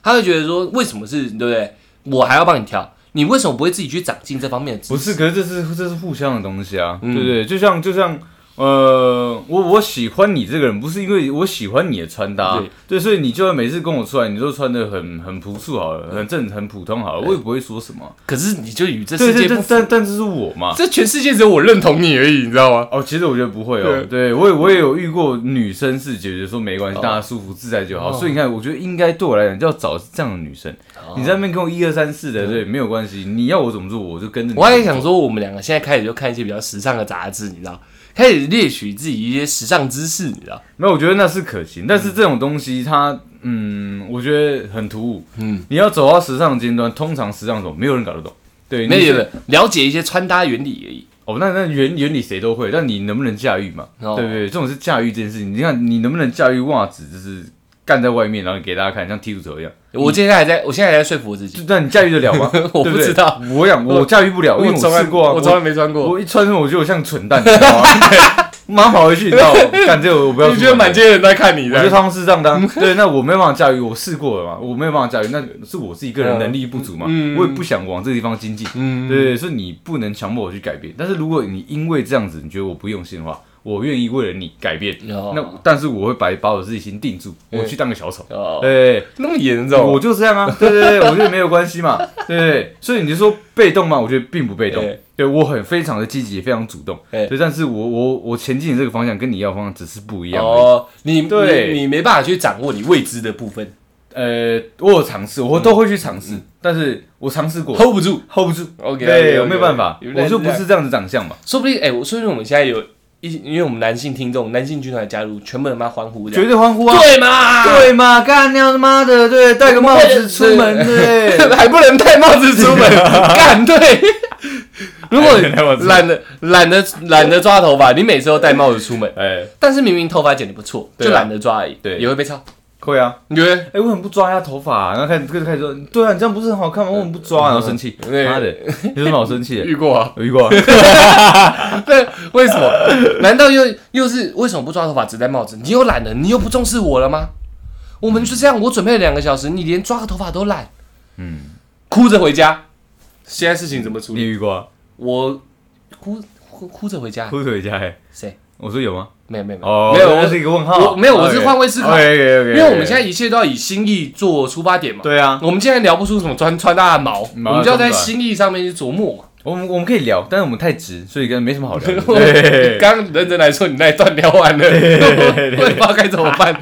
他会觉得说，为什么是对不对？我还要帮你挑，你为什么不会自己去长进这方面的？不是，可是这是这是互相的东西啊，对不对？就像就像。呃，我我喜欢你这个人，不是因为我喜欢你的穿搭，对对，所以你就算每次跟我出来，你都穿的很很朴素好了，很正很普通好了，我也不会说什么。可是你就与这世界不但但但这是我嘛？这全世界只有我认同你而已，你知道吗？哦，其实我觉得不会哦，对我也我也有遇过女生是觉得说没关系，大家舒服自在就好。哦所以你看，我觉得应该对我来讲，就要找这样的女生。你在那边跟我一二三四的，对，没有关系。你要我怎么做，我就跟着你。我还想说，我们两个现在开始就看一些比较时尚的杂志，你知道，开始猎取自己一些时尚知识，你知道？没有，我觉得那是可行，但是这种东西它，嗯，我觉得很突兀。嗯，你要走到时尚尖端，通常时尚什么没有人搞得懂。对，没有了解一些穿搭原理而已。哦，那那原原理谁都会，但你能不能驾驭嘛？哦对不对？这种是驾驭这件事情。你看你能不能驾驭袜子，就是干在外面，然后给大家看，像踢足球一样。我现在还在，我现在还在说服我自己，就那你驾驭得了吗？我不知道，我想我驾驭不了，因为我从来试过啊，我从来没穿过。我一穿上我觉得我像蠢蛋，你知道吗？马上跑回去，你知道吗？干这个我不要。你觉得满街人在看你的？我觉得他们是这样当，对，那我没有办法驾驭，我试过了嘛，我没有办法驾驭，那是我自己个人能力不足嘛，嗯我也不想往这个地方精进，对，所以你不能强迫我去改变，但是如果你因为这样子，你觉得我不用心的话，我愿意为了你改变，哦。那但是我会把把我自己先定住，我去当个小丑，哦，对，那么严重，我就这样啊，对对对，我觉得没有关系嘛，对所以你就说被动嘛，我觉得并不被动。对，对我很非常的积极，非常主动，对对，但是我我我前进的这个方向跟你要的方向只是不一样。哦，你对。你你没办法去掌握你未知的部分。呃，我有尝试，我都会去尝试，但是我尝试过，hold 不住。hold 不住，OK，对，我没有办法，我就不是这样子长相嘛，说不定哎，我说不定我们现在有一，因为我们男性听众、男性军团加入，全部他妈欢呼的绝，对欢呼啊，对嘛？对嘛，干掉他妈的，对，戴个帽子出门，对，还不能戴帽子出门，干对。如果懒得懒得懒得抓头发，你每次都戴帽子出门，哎，但是明明头发剪的不错，就懒得抓而已，对。也会被抄。会啊，你觉得？哎，为什么不抓一下头发？然后开始就开始说，对啊，你这样不是很好看吗？为什么不抓？然后生气，对妈的，有什么好生气的？遇过啊？有遇过啊，对，为什么？难道又又是为什么不抓头发只戴帽子？你又懒了，你又不重视我了吗？我们就这样，我准备了两个小时，你连抓个头发都懒，嗯，哭着回家。现在事情怎么处理？你遇过啊？我哭哭哭着回家。哭着回家哎，谁？我说有吗？没有没有没有哦，没有，那我是一个问号，我没有，我是换位思考因为我们现在一切都要以心意做出发点嘛。对啊，我们现在聊不出什么穿穿搭的毛，我毛们就要在心意上面去琢磨嘛。我们我们可以聊，但是我们太直，所以跟没什么好聊 刚刚认真来说，你那一段聊完了，我也不知道该怎么办。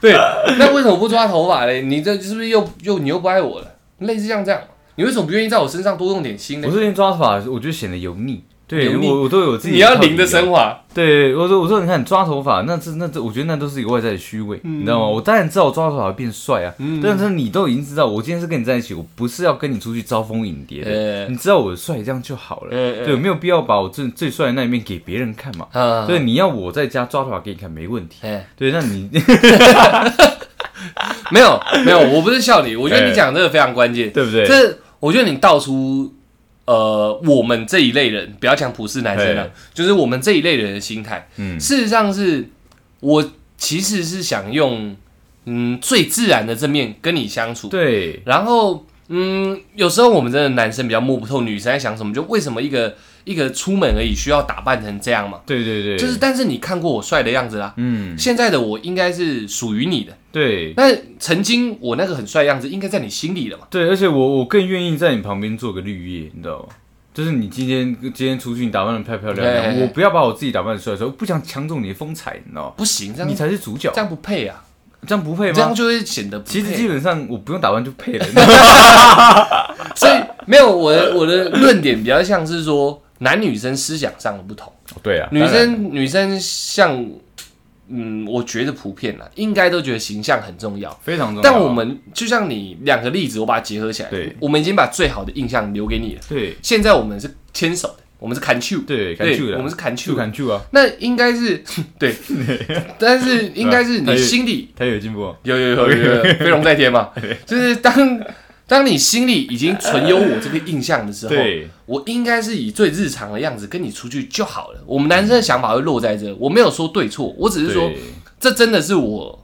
对，那为什么不抓头发嘞？你这是不是又又你又不爱我了？类似像这样，你为什么不愿意在我身上多用点心呢我？最近抓头发，我觉得显得油腻。对我我都有自己你要零的升华，对，我说我说你看抓头发，那这那这，我觉得那都是一个外在的虚伪，你知道吗？我当然知道我抓头发会变帅啊，嗯但是你都已经知道，我今天是跟你在一起，我不是要跟你出去招蜂引蝶你知道我帅这样就好了，呃对，没有必要把我最最帅的那一面给别人看嘛。啊对，你要我在家抓头发给你看没问题。哎，对，那你 没有没有，我不是笑你，我觉得你讲这个非常关键。对不对？这我觉得你道出呃我们这一类人，不要讲普世男生了嘿，就是我们这一类人的心态。嗯，事实上是我其实是想用嗯最自然的正面跟你相处，对，然后嗯有时候我们真的男生比较摸不透女生在想什么，就为什么一个一个出门而已需要打扮成这样嘛？对对对，就是但是你看过我帅的样子啦，嗯，现在的我应该是属于你的，对那曾经我那个很帅的样子应该在你心里了嘛？对，而且我我更愿意在你旁边做个绿叶，你知道吗？就是你今天今天出去，你打扮的漂漂亮亮，对我不要把我自己打扮的帅帅，我不想抢走你的风采，你知道吗？不行，这样你才是主角这，样不配啊，这样不配吗？这样就会显得不配其实基本上我不用打扮就配了，所以没有我的我的论点比较像是说男女生思想上的不同，对啊，女生女生像嗯，我觉得普遍啦，应该都觉得形象很重要。非常重要，但我们就像你两个例子，我把它结合起来，对。我们已经把最好的印象留给你了。对。现在我们是牵手的，我们是砍 Q，对敢对去，的，我们是砍去 Q，敢去啊，那应该是 对，但是应该是你心里他有进步有有有有飞龙在天嘛，就是当当你心里已经存有我这个印象的时候，对，我应该是以最日常的样子跟你出去就好了。我们男生的想法会落在这，我没有说对错，我只是说这真的是我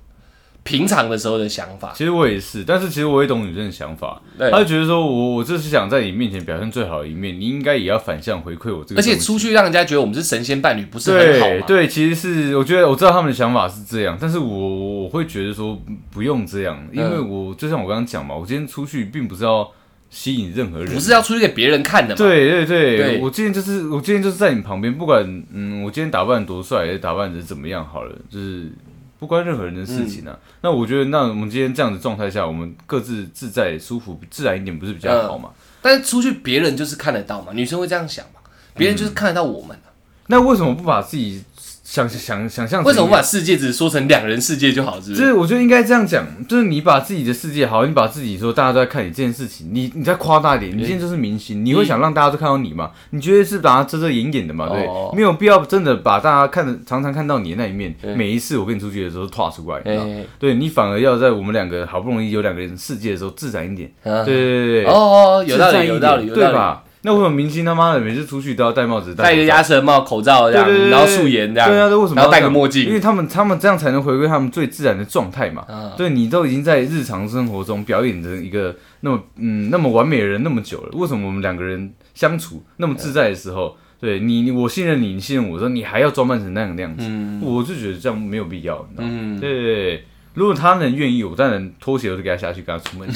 平常的时候的想法。其实我也是，但是其实我也懂女生的想法，对她就觉得说我我就是想在你面前表现最好的一面，你应该也要反向回馈我这个。而且出去让人家觉得我们是神仙伴侣，不是很好吗？对对，其实是我觉得我知道他们的想法是这样，但是我我会觉得说不用这样，因为嗯我就像我刚刚讲嘛，我今天出去并不是要吸引任何人，不是要出去给别人看的嘛？对对对，对我今天就是我今天就是在你旁边，不管嗯我今天打扮多帅，打扮的怎么样好了，就是不关任何人的事情啊。那我觉得那我们今天这样的状态下，我们各自自在舒服自然一点，不是比较好吗？但是出去别人就是看得到嘛，女生会这样想嘛？别人就是看得到我们啊、那为什么不把自己想想想象为什么不把世界只说成两人世界就好？是不是？就是是我觉得应该这样讲，就是你把自己的世界好，你把自己说大家都在看你这件事情，你你再夸大一点，你现在就是明星，你会想让大家都看到你吗？你觉得是把它遮遮掩掩的嘛？对哦，没有必要真的把大家看的常常看到你的那一面，每一次我跟你出去的时候都跨出来，你知道哎，对你反而要在我们两个好不容易有两个人世界的时候自然一点，啊对对对对，哦哦，有道理，有道理。对吧？那为什么明星他妈的每次出去都要戴帽子、戴一个鸭舌帽、口罩这样然后素颜这样，对啊，这为什么然后戴？个墨镜？因为他们他们这样才能回归他们最自然的状态嘛。啊对你都已经在日常生活中表演着一个那么嗯那么完美的人那么久了，为什么我们两个人相处那么自在的时候，对你你我信任你，你信任我说，你还要装扮成那样的样子，嗯。我就觉得这样没有必要，你知道吗？嗯，对对对。如果他能愿意，我当然拖鞋我就给他下去，跟他出门，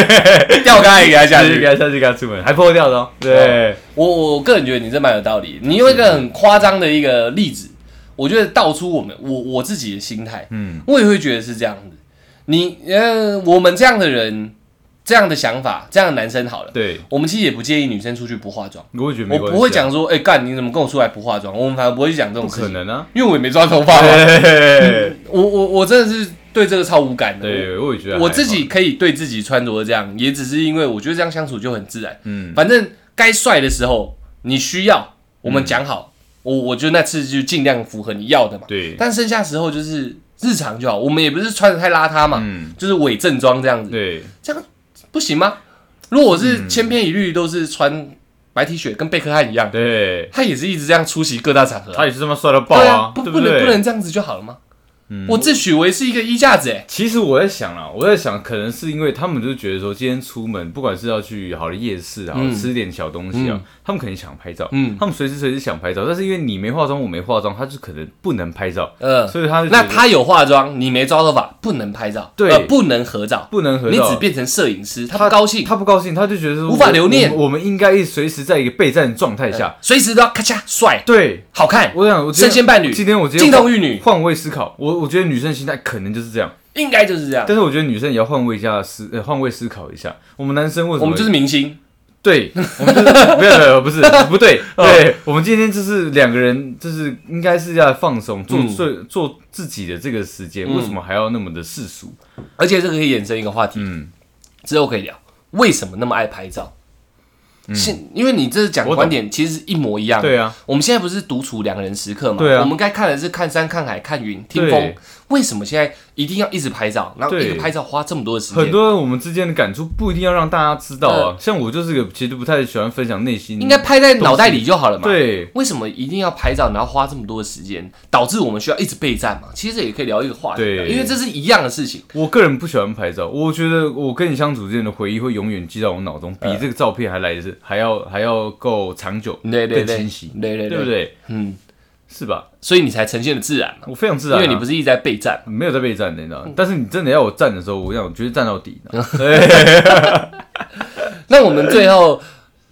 吊杆也给他下去。就给他下去，跟他出门，还破掉的哦。对，我我个人觉得你这蛮有道理。你用一个很夸张的一个例子，我觉得道出我们我我自己的心态，嗯，我也会觉得是这样子。你呃，我们这样的人，这样的想法，这样的男生好了，对，我们其实也不建议女生出去不化妆。我也觉得没我不会讲说，哎、干你怎么跟我出来不化妆？我们反而不会去讲这种事情，可能啊。因为我也没抓头发 我我我真的是对这个超无感的。对，我也觉得我自己可以对自己穿着这样，也只是因为我觉得这样相处就很自然。嗯，反正该帅的时候，你需要我们讲好，我我觉得那次就尽量符合你要的嘛。对，但剩下时候就是日常就好，我们也不是穿的太邋遢嘛，嗯，就是伪正装这样子，对，这样不行吗？如果我是千篇一律都是穿白 T 恤，跟贝克汉一样，对，他也是一直这样出席各大场合、他也是这么帅到爆啊，不不能？不能这样子就好了吗？嗯我自诩为是一个衣架子，哎，其实我在想啊，我在想，可能是因为他们就觉得说，今天出门，不管是要去好的夜市啊，嗯。吃点小东西啊嗯，他们肯定想拍照，嗯。他们随时随地想拍照，但是因为你没化妆，我没化妆，他就可能不能拍照，呃，所以他那他有化妆，你没抓头发，不能拍照，对。呃不能合照，不能合照，你只变成摄影师，他不高兴，他不高兴，他就觉得说无法留念。我们应该随时在一个备战状态下，随时都要咔嚓帅。对。好看，我想，我今天神仙伴侣，今天我今金天童玉女，换位思考，我我觉得女生心态可能就是这样，应该就是这样。但是我觉得女生也要换位一下思，呃，换位思考一下，我们男生为什么？我们就是明星，对，我们就是没有没有不是 不对，哦对，我们今天就是两个人，就是应该是要放松，做嗯做做自己的这个时间，嗯为什么还要那么的世俗？而且这个可以衍生一个话题，嗯，之后可以聊，为什么那么爱拍照？现因为你这讲观点其实是一模一样的。对啊，我们现在不是独处两人时刻嘛？对啊我们该看的是看山、看海、看云、听风。为什么现在一定要一直拍照？然后对一个拍照花这么多的时间？很多人我们之间的感触不一定要让大家知道啊，像我就是个其实不太喜欢分享内心，嗯应该拍在脑袋里就好了嘛。。对。为什么一定要拍照，然后花这么多的时间，导致我们需要一直备战嘛？其实也可以聊一个话题啊，对因为这是一样的事情。我个人不喜欢拍照，我觉得我跟你相处之间的回忆会永远记在我脑中，比这个照片还来的是还要还要够长久，对对对，更清晰，对对对不？对？嗯，是吧？所以你才呈现的自然嘛，我非常自然、啊，因为你不是一直在备战。没有在备战的，你知道吗？但是你真的要我站的时候，我想我绝对站到底。那我们最后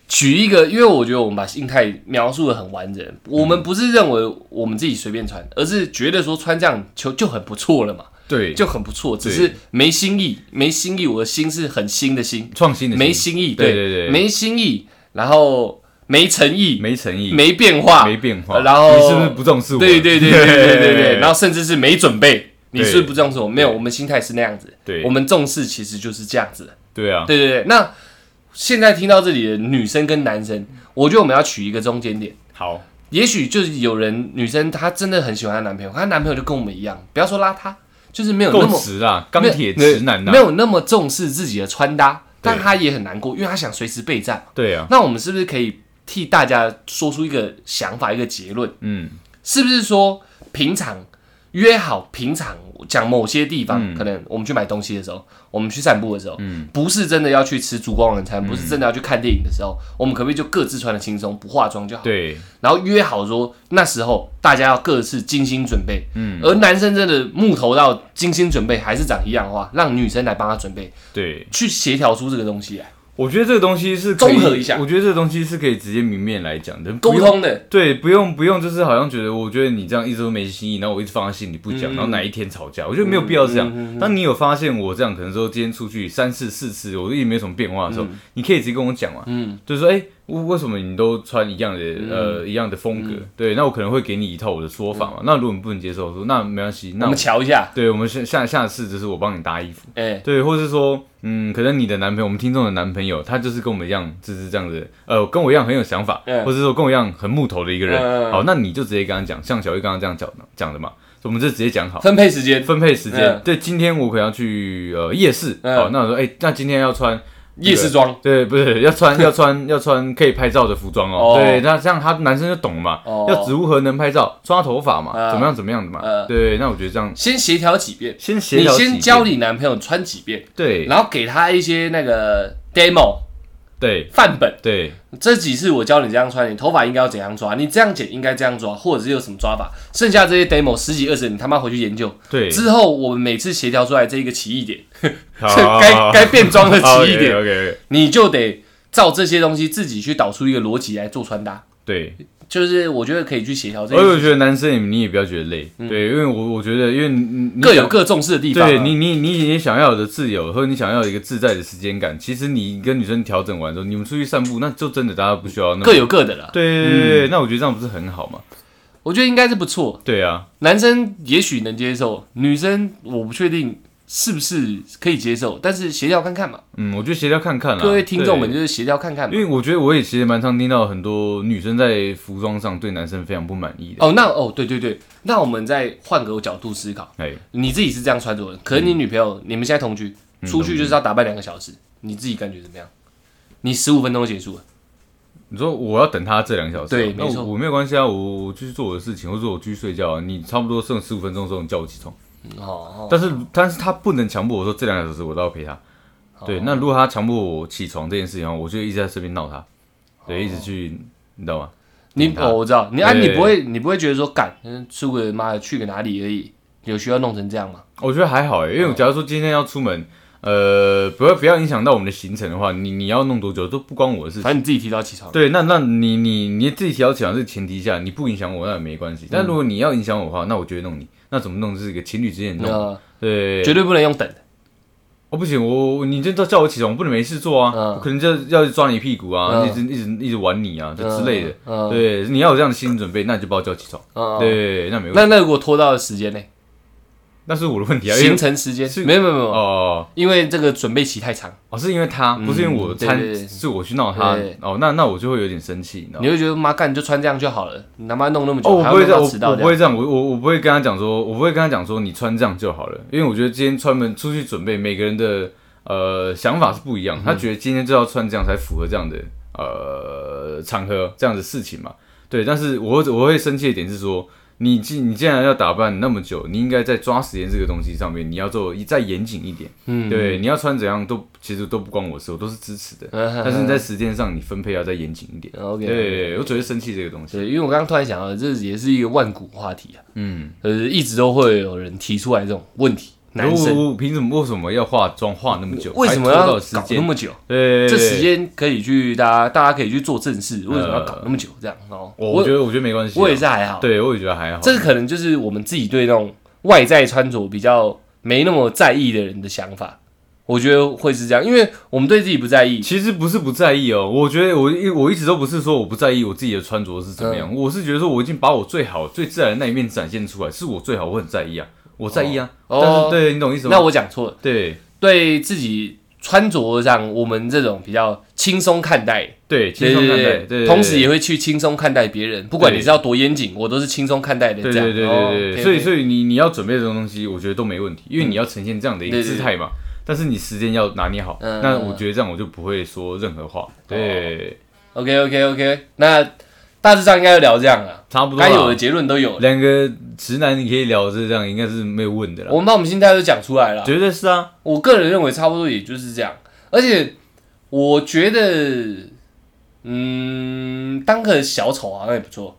举一个，因为我觉得我们把心态描述的很完整，我们不是认为我们自己随便穿，而是觉得说穿这样就就很不错了嘛，对，就很不错，只是没新意，没新意，我的心是很新的心，创新的。没新意，对，对对对。没新意，然后没诚意，没诚意。没变化，没变化。然后，你是不是不重视我？对对对。对对对。然后甚至是没准备，你是不是不重视我？没有，我们心态是那样子。对。我们重视其实就是这样子。对啊。对对对。那现在听到这里的女生跟男生，我觉得我们要取一个中间点。好。也许就是有人，女生她真的很喜欢她男朋友，她男朋友就跟我们一样，不要说邋遢。就是没有那么直啊，钢铁直男呐没，有那么重视自己的穿搭，但他也很难过，因为他想随时备战嘛。对啊，那我们是不是可以替大家说出一个想法、一个结论？嗯，是不是说平常约好，平常讲某些地方，嗯。可能我们去买东西的时候，我们去散步的时候，嗯。不是真的要去吃烛光晚餐，不是真的要去看电影的时候，我们可不可以就各自穿的轻松，不化妆就好？对，然后约好说那时候大家要各自精心准备，嗯，而男生真的木头到精心准备还是长一样的话，让女生来帮他准备，对，去协调出这个东西来，我觉得这个东西是综合一下我觉得这个东西是可以直接明面来讲的，沟。通的。对，不用不用，就是好像觉得，我觉得你这样一直都没心意，然后我一直放在心里不讲，嗯然后哪一天吵架，我觉得没有必要这样。嗯嗯嗯当你有发现我这样，可能说今天出去三次四次，我一直没什么变化的时候，你可以直接跟我讲嘛，嗯，就是说，哎、为为什么你都穿一样的、呃一样的风格？嗯。对，那我可能会给你一套我的说法嘛。那如果你不能接受，说那没关系，那我们瞧一下，对我们下下下次就是我帮你搭衣服，哎、对，或是说，嗯，可能你的男朋友，我们听众的男朋友，他就是跟我们一样，就是这样子，呃，跟我一样很有想法，嗯。或者说跟我一样很木头的一个人。好，那你就直接跟他讲，像小玉刚刚这样讲讲的嘛，我们就直接讲好。分配时间，分配时间，嗯。对，今天我可能要去呃夜市，嗯。好，那我说，哎、那今天要穿夜视装，对，不是要穿要穿要穿可以拍照的服装哦。哦对，那这样他男生就懂了嘛，哦要如何能拍照，抓头发嘛，嗯怎么样怎么样的嘛。呃对，那我觉得这样先协调几遍，先协你调你，先教你男朋友穿几遍，对然后给他一些那个 demo 对范本。对这几次我教你这样穿，你头发应该要怎样抓，你这样剪应该这样抓，或者是有什么抓法。剩下这些 demo 十几二十，你他妈回去研究。对，之后我们每次协调出来这一个奇异点，好 该该变装的奇异点，OK OK，你就得照这些东西自己去导出一个逻辑来做穿搭。对，就是我觉得可以去协调这我有，觉得男生你你也不要觉得累，对，因为我我觉得因为各有各重视的地方啊。对你你你你想要的自由，或者你想要一个自在的时间感，其实你跟女生调整完之后，你们出去散步，那就真的大家不需要各有各的了。对对对对，那我觉得这样不是很好吗？我觉得应该是不错。对啊，男生也许能接受，女生我不确定是不是可以接受，但是协调看看嘛。嗯，我觉得协调看看啦。各位听众们就是协调看看嘛。因为我觉得我也其实蛮常听到很多女生在服装上对男生非常不满意的。哦，那哦，对对对，那我们再换个角度思考，哎，你自己是这样穿着的，可是你女朋友，你们现在同居，嗯出去就是要打扮两个小时，你自己感觉怎么样？你十五分钟就结束了，你说我要等他这两个小时对没错我我没有关系啊，我我继续做我的事情，或者我继续睡觉啊。你差不多剩十五分钟的时候，你叫我起床。哦，但是但是他不能强迫我说这两个小时我都要陪他。哦对，那如果他强迫我起床这件事情我就一直在身边闹他，对，一直去，你知道吗？你他哦，我知道，你啊，你不会，你不会觉得说干，嗯出个妈的去个哪里而已，有需要弄成这样吗？我觉得还好诶，因为假如说今天要出门，呃，不要不要影响到我们的行程的话，你你要弄多久都不关我的事情。反正你自己提早起床，对，那那你你你自己提早起床这个前提下，你不影响我那也没关系。但如果你要影响我的话，那我就会弄你。那怎么弄？这是一个情侣之间的弄。那对，绝对不能用等的。哦不行，我我你这叫叫我起床，我不能没事做啊，嗯我可能就要抓你屁股啊，嗯一直一直一直玩你啊，就之类的。嗯，对，你要有这样的心理准备，那你就把我叫起床。嗯，对，那没问题，那那如果拖到的时间呢？那是我的问题啊。因为行程时间是没有没有没有，哦因为这个准备期太长，哦，是因为他，不是因为我参，对对对是我去闹他对。哦，那那我就会有点生气，你知道吗你？会觉得妈干你就穿这样就好了，你他妈弄那么久，哦，我还要弄不会这样，我到迟到这样我不会这样，我我我不会跟他讲说，我不会跟他讲说你穿这样就好了，因为我觉得今天穿门出去准备，每个人的呃想法是不一样，他觉得今天就要穿这样才符合这样的呃场合这样的事情嘛，对，但是我会我会生气的点是说。你既你既然要打扮那么久，你应该在抓时间这个东西上面，你要做再严谨一点。嗯，对，你要穿怎样都其实都不关我事，我都是支持的。嗯，但是你在时间上你分配要再严谨一点。OK，对，我只会生气这个东西。对，因为我刚刚突然想到，这也是一个万古话题啊，嗯，呃，一直都会有人提出来这种问题，男生凭什么为什么要化妆化那么久？为什么要搞那？么久？对，这时间可以去大家大家可以去做正事，为什么要搞那么久？这样哦，我我觉得我觉得没关系啊。我也是还好，对，我也觉得还好。这个可能就是我们自己对那种外在穿着比较没那么在意的人的想法。我觉得会是这样，因为我们对自己不在意，其实不是不在意哦，我觉得我一我一直都不是说我不在意我自己的穿着是怎么嗯样，我是觉得说我已经把我最好最自然的那一面展现出来，是我最好，我很在意啊，我在意啊。哦。但是对你懂意思吗？那我讲错了，对。对自己穿着上，我们这种比较轻松看待，对轻松看待，对对，同时也会去轻松看待别人，不管你是要多严谨，我都是轻松看待的。这样，对对对哦对对所以所以你你要准备这种东西，我觉得都没问题，因为你要呈现这样的一个姿态嘛。但是你时间要拿捏好。嗯。那我觉得这样我就不会说任何话。对，OK OK OK，那大致上应该就聊这样了，差不多啦。该有的结论都有了。两个直男你可以聊这样，应该是没有问的啦。我们把我们心态都讲出来了。绝对是啊，我个人认为差不多也就是这样，而且我觉得，嗯，当个小丑好像也不错，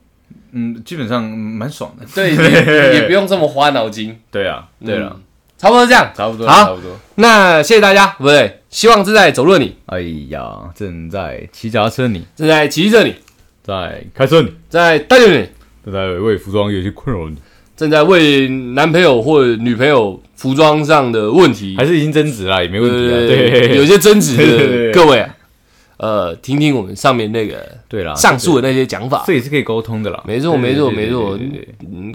嗯，基本上蛮爽的。对，也也不用这么花脑筋。对啊，对了嗯，差不多这样。差不多，差不多。那谢谢大家，不对，希望正在走路的你，哎呀，正在骑脚踏车你，正在骑着你，在开车，在带着你，正在为服装有些困扰。你，正在为男朋友或女朋友服装上的问题，还是已经争执了，也没问题啊。呃对，有些争执各位啊，呃，听听我们上面那个对啦，上述的那些讲法这，也是可以沟通的啦。没错没错没错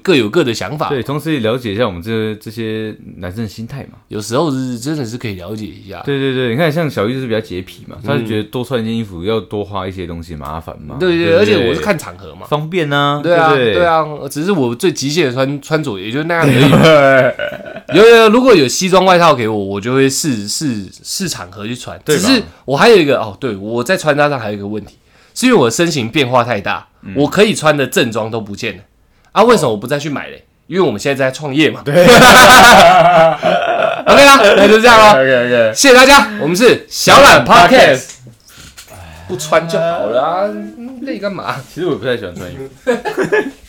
各有各的想法，对，同时也了解一下我们这这些男生的心态嘛。有时候是真的是可以了解一下。对对对，你看像小玉就是比较洁癖嘛，他嗯就觉得多穿一件衣服要多花一些东西麻烦嘛。对对，而且我是看场合嘛。方便呐，对啊，对，啊，只是我最极限的穿穿着也就那样而已。有有有，如果有西装外套给我，我就会试试试场合去穿。对只是我还有一个哦，对我在穿搭上还有一个问题，是因为我身形变化太大，嗯我可以穿的正装都不见了啊。为什么我不再去买嘞？因为我们现在在创业嘛。对。OK 啦，那就这样喽。OK OK，谢谢大家，我们是小懒 Podcast。不穿就好了啊，累干嘛？其实我不太喜欢穿衣服。